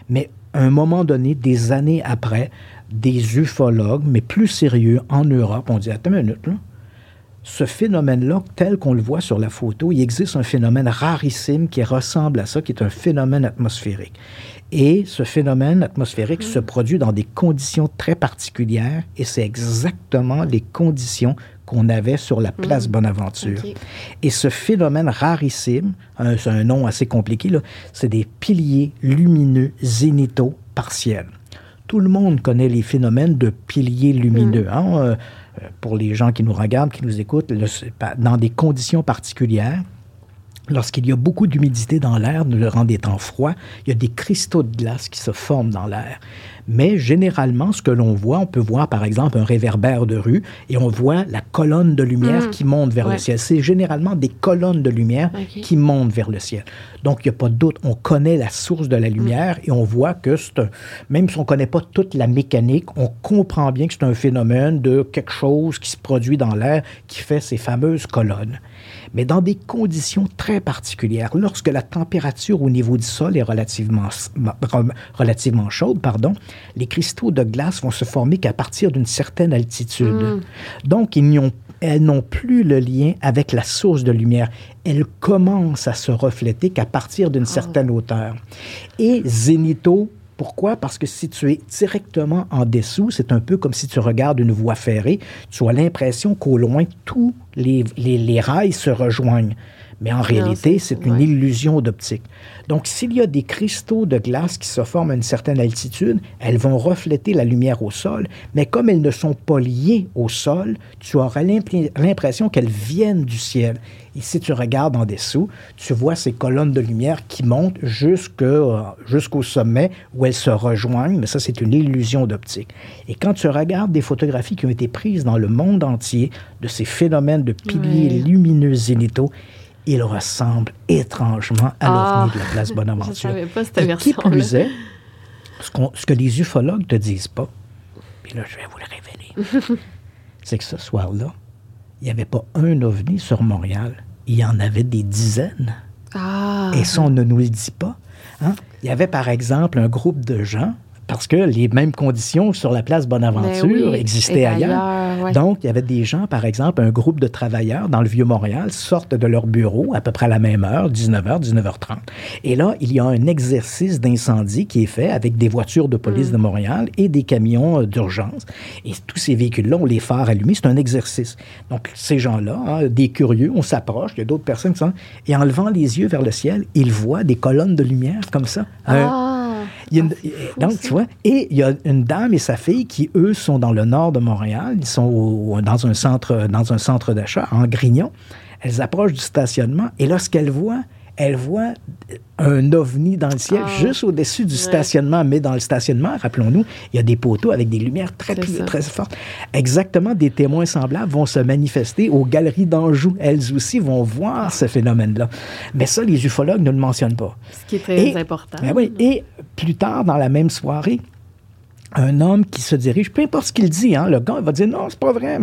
Mais à un moment donné, des années après, des ufologues, mais plus sérieux, en Europe, ont dit, attends une minute, là. Ce phénomène-là, tel qu'on le voit sur la photo, il existe un phénomène rarissime qui ressemble à ça, qui est un phénomène atmosphérique. Et ce phénomène atmosphérique se produit dans des conditions très particulières et c'est exactement les conditions qu'on avait sur la place Bonaventure. Ok. Et ce phénomène rarissime, c'est un nom assez compliqué, c'est des piliers lumineux zénithaux partiels. Tout le monde connaît les phénomènes de piliers lumineux. hein, euh, euh, pour les gens qui nous regardent, qui nous écoutent, dans des conditions particulières, Lorsqu'il y a beaucoup d'humidité dans l'air, durant des temps froids, il y a des cristaux de glace qui se forment dans l'air. Mais généralement, ce que l'on voit, on peut voir par exemple un réverbère de rue et on voit la colonne de lumière qui monte vers Ouais. le ciel. C'est généralement des colonnes de lumière qui montent vers le ciel. Donc, il n'y a pas de doute. On connaît la source de la lumière et on voit que c'est un- même si on ne connaît pas toute la mécanique, on comprend bien que c'est un phénomène de quelque chose qui se produit dans l'air qui fait ces fameuses colonnes. Mais dans des conditions très particulières, lorsque la température au niveau du sol est relativement, relativement chaude, pardon, les cristaux de glace vont se former qu'à partir d'une certaine altitude. Donc, ils n'y ont elles n'ont plus le lien avec la source de lumière. Elles commencent à se refléter qu'à partir d'une certaine hauteur. Et zénithaux, pourquoi? Parce que si tu es directement en dessous, c'est un peu comme si tu regardes une voie ferrée, tu as l'impression qu'au loin, tous les, les- les rails se rejoignent. Mais en réalité, c'est- une ouais. illusion d'optique. Donc, s'il y a des cristaux de glace qui se forment à une certaine altitude, elles vont refléter la lumière au sol, mais comme elles ne sont pas liées au sol, tu auras l'impression qu'elles viennent du ciel. Et si tu regardes en dessous, tu vois ces colonnes de lumière qui montent euh, jusqu'au sommet où elles se rejoignent, mais ça, c'est une illusion d'optique. Et quand tu regardes des photographies qui ont été prises dans le monde entier de ces phénomènes de piliers Ouais. lumineux zénithaux, ils ressemblent étrangement à Ah, l'OVNI de la place Je Bonaventure. savais pas cette Et qui plus est, ce, que les ufologues te disent pas, puis là, je vais vous le révéler, c'est que ce soir-là, il n'y avait pas un ovni sur Montréal. Il y en avait des dizaines. Ah. Et ça, on ne nous le dit pas. hein. Il y avait, par exemple, un groupe de gens, parce que les mêmes conditions sur la place Bonaventure Ben oui, existaient ailleurs. ailleurs, ouais. Donc, il y avait des gens, par exemple, un groupe de travailleurs dans le Vieux-Montréal sortent de leur bureau à peu près à la même heure, 19h, 19h30. Et là, il y a un exercice d'incendie qui est fait avec des voitures de police Mm. de Montréal et des camions euh, d'urgence. Et tous ces véhicules-là ont les phares allumés. C'est un exercice. Donc, ces gens-là, hein, des curieux, on s'approche, il y a d'autres personnes qui sont... Et en levant les yeux vers le ciel, ils voient des colonnes de lumière comme ça. Un- Ah. Il y a une- Ah, donc, ça. tu vois, et il y a une dame et sa fille qui, eux, sont dans le nord de Montréal. Ils sont au- dans un centre, dans un centre d'achat, en Grignon. Elles approchent du stationnement et lorsqu'elles voient, elles voient un ovni dans le ciel, Ah. juste au-dessus du Ouais. stationnement. Mais dans le stationnement, rappelons-nous, il y a des poteaux avec des lumières très, très fortes. Exactement, des témoins semblables vont se manifester aux galeries d'Anjou. Elles aussi vont voir ce phénomène-là. Mais ça, les ufologues ne le mentionnent pas. Ce qui est très Et- important. Ben oui, et plus tard, dans la même soirée, un homme qui se dirige, peu importe ce qu'il dit, hein, le gars il va dire non, c'est pas vrai.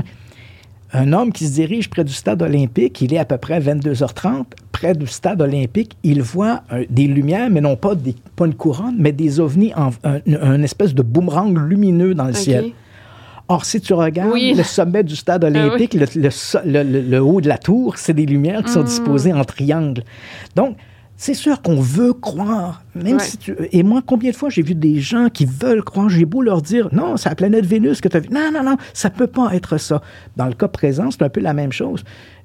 Un homme qui se dirige près du stade olympique, il est à peu près 22h30, près du stade olympique, il voit euh, des lumières, mais non pas, des, pas une couronne, mais des ovnis, en, un, un espèce de boomerang lumineux dans le ciel. Or, si tu regardes Oui. le sommet du stade olympique, le, le so- le- le- le haut de la tour, c'est des lumières qui sont disposées en triangle. Donc, c'est sûr qu'on veut croire, même Ouais. si tu... Et moi, combien de fois j'ai vu des gens qui veulent croire, j'ai beau leur dire, non, c'est la planète Vénus que tu as vu. Non, non, non, ça peut pas être ça. Dans le cas présent, c'est un peu la même chose.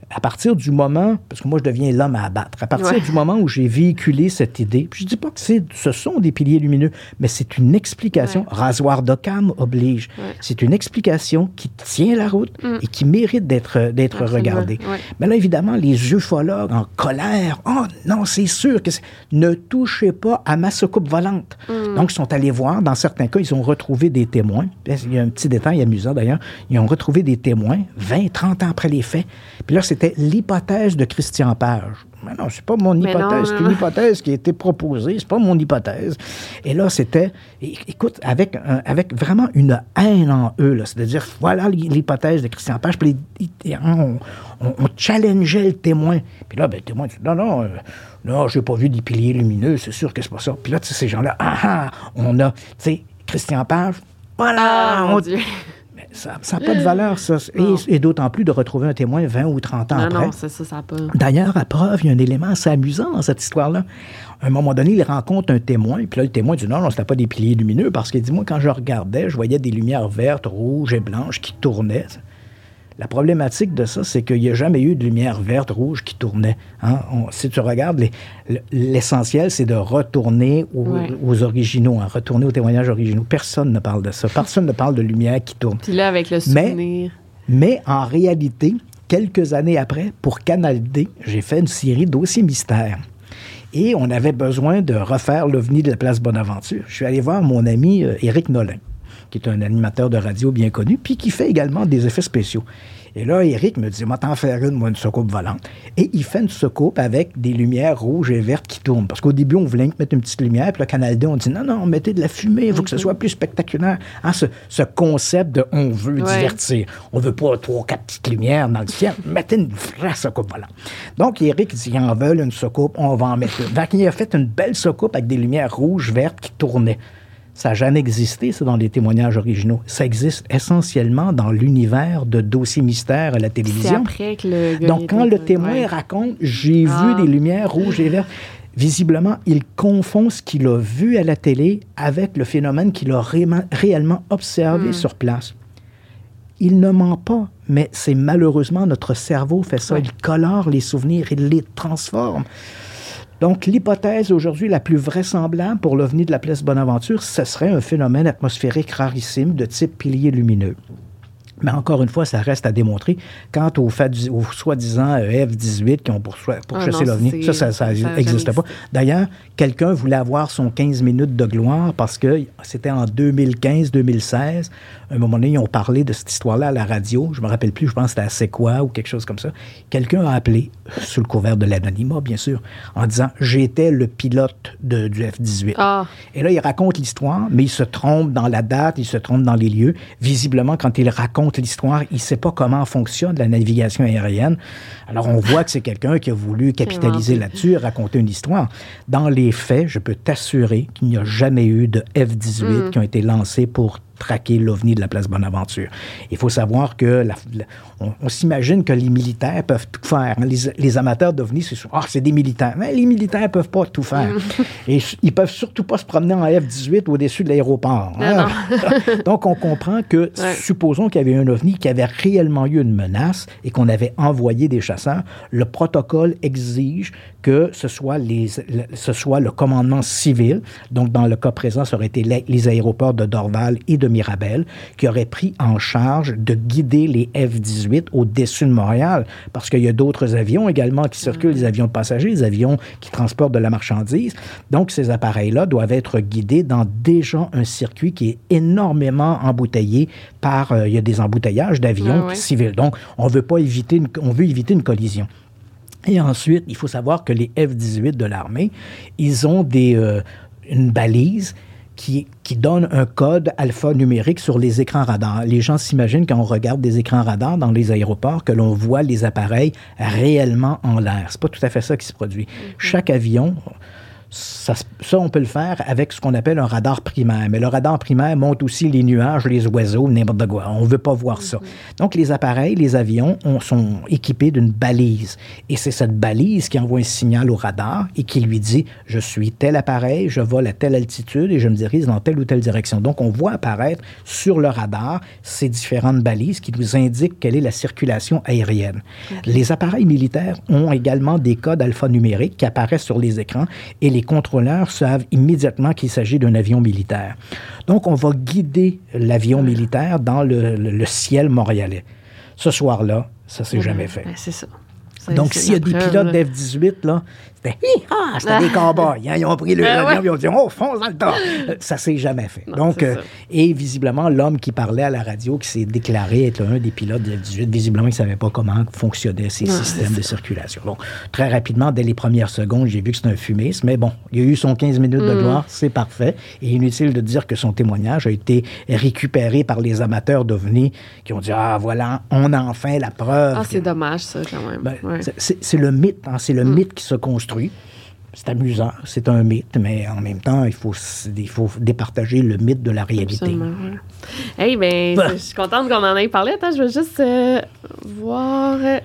À partir du moment, parce que moi je deviens l'homme à abattre, à partir Ouais. du moment où j'ai véhiculé cette idée, puis je dis pas que c'est, ce sont des piliers lumineux, mais c'est une explication, Ouais. rasoir d'Occam oblige, Ouais. c'est une explication qui tient la route Mm. et qui mérite d'être, d'être regardée. Mais là, évidemment, les ufologues en colère, oh non, c'est sûr que c'est- ne touchez pas à ma soucoupe volante. Mm. Donc, ils sont allés voir, dans certains cas, ils ont retrouvé des témoins. Il y a un petit détail amusant d'ailleurs, ils ont retrouvé des témoins 20, 30 ans après les faits. Puis là, c'était l'hypothèse de Christian Page. Mais non, c'est pas mon hypothèse, c'est une hypothèse qui a été proposée, c'est pas mon hypothèse. Et là, c'était, écoute, avec, un- avec vraiment une haine en eux, c'est-à-dire, voilà l'hypothèse de Christian Page, puis les- on, on, on challengeait le témoin. Puis là, ben, le témoin dit, non, non, euh, non, j'ai pas vu des piliers lumineux, c'est sûr que c'est pas ça. Puis là, tu sais, ces gens-là, ah, ah, on a, tu sais, Christian Page, voilà, Ah, mon on- Dieu. Ça n'a pas de valeur, ça. Et, et d'autant plus de retrouver un témoin 20 ou 30 ans Non, après. non, c'est ça, ça pas. D'ailleurs, à preuve, il y a un élément assez amusant dans cette histoire-là. À un moment donné, il rencontre un témoin, puis là, le témoin dit non, non, c'était pas des piliers lumineux, parce qu'il dit moi, quand je regardais, je voyais des lumières vertes, rouges et blanches qui tournaient. La problématique de ça, c'est qu'il n'y a jamais eu de lumière verte, rouge qui tournait. hein. On- si tu regardes, les- le- l'essentiel, c'est de retourner aux, Ouais. aux originaux, hein, retourner aux témoignages originaux. Personne ne parle de ça. Personne ne parle de lumière qui tourne. Puis là, avec le souvenir. Mais en réalité, quelques années après, pour Canal D, j'ai fait une série dossiers mystères. Et on avait besoin de refaire l'OVNI de la place Bonaventure. Je suis allé voir mon ami euh, Éric Nolin, qui est un animateur de radio bien connu, puis qui fait également des effets spéciaux. Et là, Éric me dit, moi, t'en faire une, moi, une soucoupe volante. Et il fait une soucoupe avec des lumières rouges et vertes qui tournent. Parce qu'au début, on voulait mettre une petite lumière, puis le Canal D, on dit, non, non, mettez de la fumée, il faut que ce soit plus spectaculaire. Hein, ce, ce concept de on veut Ouais. divertir. On veut pas trois, quatre petites lumières dans le ciel. Mettez une vraie soucoupe volante. Donc, Eric dit, ils en veulent une soucoupe, on va en mettre une. Donc, il a fait une belle soucoupe avec des lumières rouges, vertes qui tournaient. Ça n'a jamais existé, ça, dans les témoignages originaux. Ça existe essentiellement dans l'univers de dossiers mystères à la télévision. après que le gars. il Donc, quand le témoin ouais. raconte, j'ai Ah. vu des lumières rouges et vertes, visiblement, il confond ce qu'il a vu à la télé avec le phénomène qu'il a réellement observé Hmm. sur place. Il ne ment pas, mais c'est malheureusement notre cerveau fait ça. Ouais. Il colore les souvenirs, il les transforme. Donc, l'hypothèse aujourd'hui la plus vraisemblable pour l'OVNI de la place Bonaventure, ce serait un phénomène atmosphérique rarissime de type pilier lumineux. Mais encore une fois, ça reste à démontrer. Quant au, fait du- au soi-disant euh, F-18 qui ont pourchoi- pourchassé Ah l'OVNI, ça, ça, n'existe pas. D'ailleurs, quelqu'un voulait avoir son 15 minutes de gloire parce que c'était en 2015-2016. À un moment donné, ils ont parlé de cette histoire-là à la radio. Je me rappelle plus, je pense que c'était à C'est quoi ou quelque chose comme ça. Quelqu'un a appelé, sous le couvert de l'anonymat, bien sûr, en disant J'étais le pilote de- du F-18. Ah. Et là, il raconte l'histoire, mais il se trompe dans la date, il se trompe dans les lieux. Visiblement, quand il raconte l'histoire, il ne sait pas comment fonctionne la navigation aérienne. Alors, on voit que c'est quelqu'un qui a voulu capitaliser là-dessus, raconter une histoire. Dans les faits, je peux t'assurer qu'il n'y a jamais eu de F-18 qui ont été lancés pour traquer l'OVNI de la place Bonaventure. Il faut savoir que la- la- on, on s'imagine que les militaires peuvent tout faire. hein. Les, les amateurs d'OVNI, c'est ah, c'est des militaires. Mais les militaires peuvent pas tout faire. Et s- ils peuvent surtout pas se promener en F-18 au-dessus de l'aéroport. hein. Donc, on comprend que, Ouais. supposons qu'il y avait un OVNI qui avait réellement eu une menace et qu'on avait envoyé des chasseurs, le protocole exige que ce soit, les, le, ce soit le commandement civil, donc dans le cas présent, ça aurait été les, les aéroports de Dorval et de Mirabel, qui auraient pris en charge de guider les F-18 au-dessus de Montréal, parce qu'il y a d'autres avions également qui circulent, les avions de passagers, les avions qui transportent de la marchandise. Donc, ces appareils-là doivent être guidés dans déjà un circuit qui est énormément embouteillé par, euh, il y a des emboutteillages d'avions ouais. civils. Donc, on veut pas éviter, une- on veut éviter une collision. Et ensuite, il faut savoir que les F-18 de l'armée, ils ont des, euh, une balise qui, qui donne un code alphanumérique sur les écrans radars. Les gens s'imaginent quand on regarde des écrans radars dans les aéroports que l'on voit les appareils réellement en l'air. C'est pas tout à fait ça qui se produit. Chaque avion, ça, on peut le faire avec ce qu'on appelle un radar primaire. Mais le radar primaire montre aussi les nuages, les oiseaux, n'importe quoi. On ne veut pas voir ça. Donc, les appareils, les avions on- sont équipés d'une balise. Et c'est cette balise qui envoie un signal au radar et qui lui dit Je suis tel appareil, je vole à telle altitude et je me dirige dans telle ou telle direction. Donc, on voit apparaître sur le radar ces différentes balises qui nous indiquent quelle est la circulation aérienne. Les appareils militaires ont également des codes alphanumériques qui apparaissent sur les écrans et les contrôleurs savent immédiatement qu'il s'agit d'un avion militaire. Donc, on va guider l'avion militaire dans le, le- le ciel montréalais. Ce soir-là, ça s'est jamais fait. Ben, c'est ça. Donc, s'il y a des preuve, pilotes là. d'F-18, là, c'était hi-ha, c'était des cowboys. hein, ils ont pris le Ah, avion ouais. ils ont dit Oh, fonce dans le tas. Euh, Ça s'est jamais fait. Non, Donc, euh, et visiblement, l'homme qui parlait à la radio, qui s'est déclaré être un des pilotes de F-18, visiblement, il ne savait pas comment fonctionnaient ces Non, systèmes de circulation. Donc, très rapidement, dès les premières secondes, j'ai vu que c'était un fumiste, mais bon, il y a eu son 15 minutes Mm. de gloire, c'est parfait. Et inutile de dire que son témoignage a été récupéré par les amateurs d'OVNI qui ont dit Ah, voilà, on a enfin la preuve. Ah, c'est dommage, ça, quand même. ben, Ouais. c'est le mythe, hein, c'est le Mm. mythe qui se construit. C'est amusant, c'est un mythe, mais en même temps, il faut, il faut départager le mythe de la réalité. Absolument. Hey, ben, Bah. je suis contente qu'on en ait parlé. Attends, je vais juste euh, voir. euh,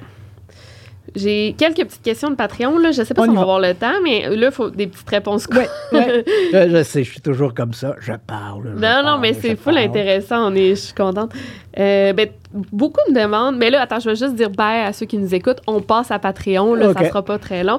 J'ai quelques petites questions de Patreon. Là. Je sais pas On si on va avoir le temps, mais là, il faut des petites réponses. Ouais. je, je sais, je suis toujours comme ça. Je parle. je Non, non, mais c'est full parle. intéressant. On est, je suis contente. Euh, ben, beaucoup me demandent, mais là, attends, je vais juste dire bye à ceux qui nous écoutent. On passe à Patreon, là, ça sera pas très long.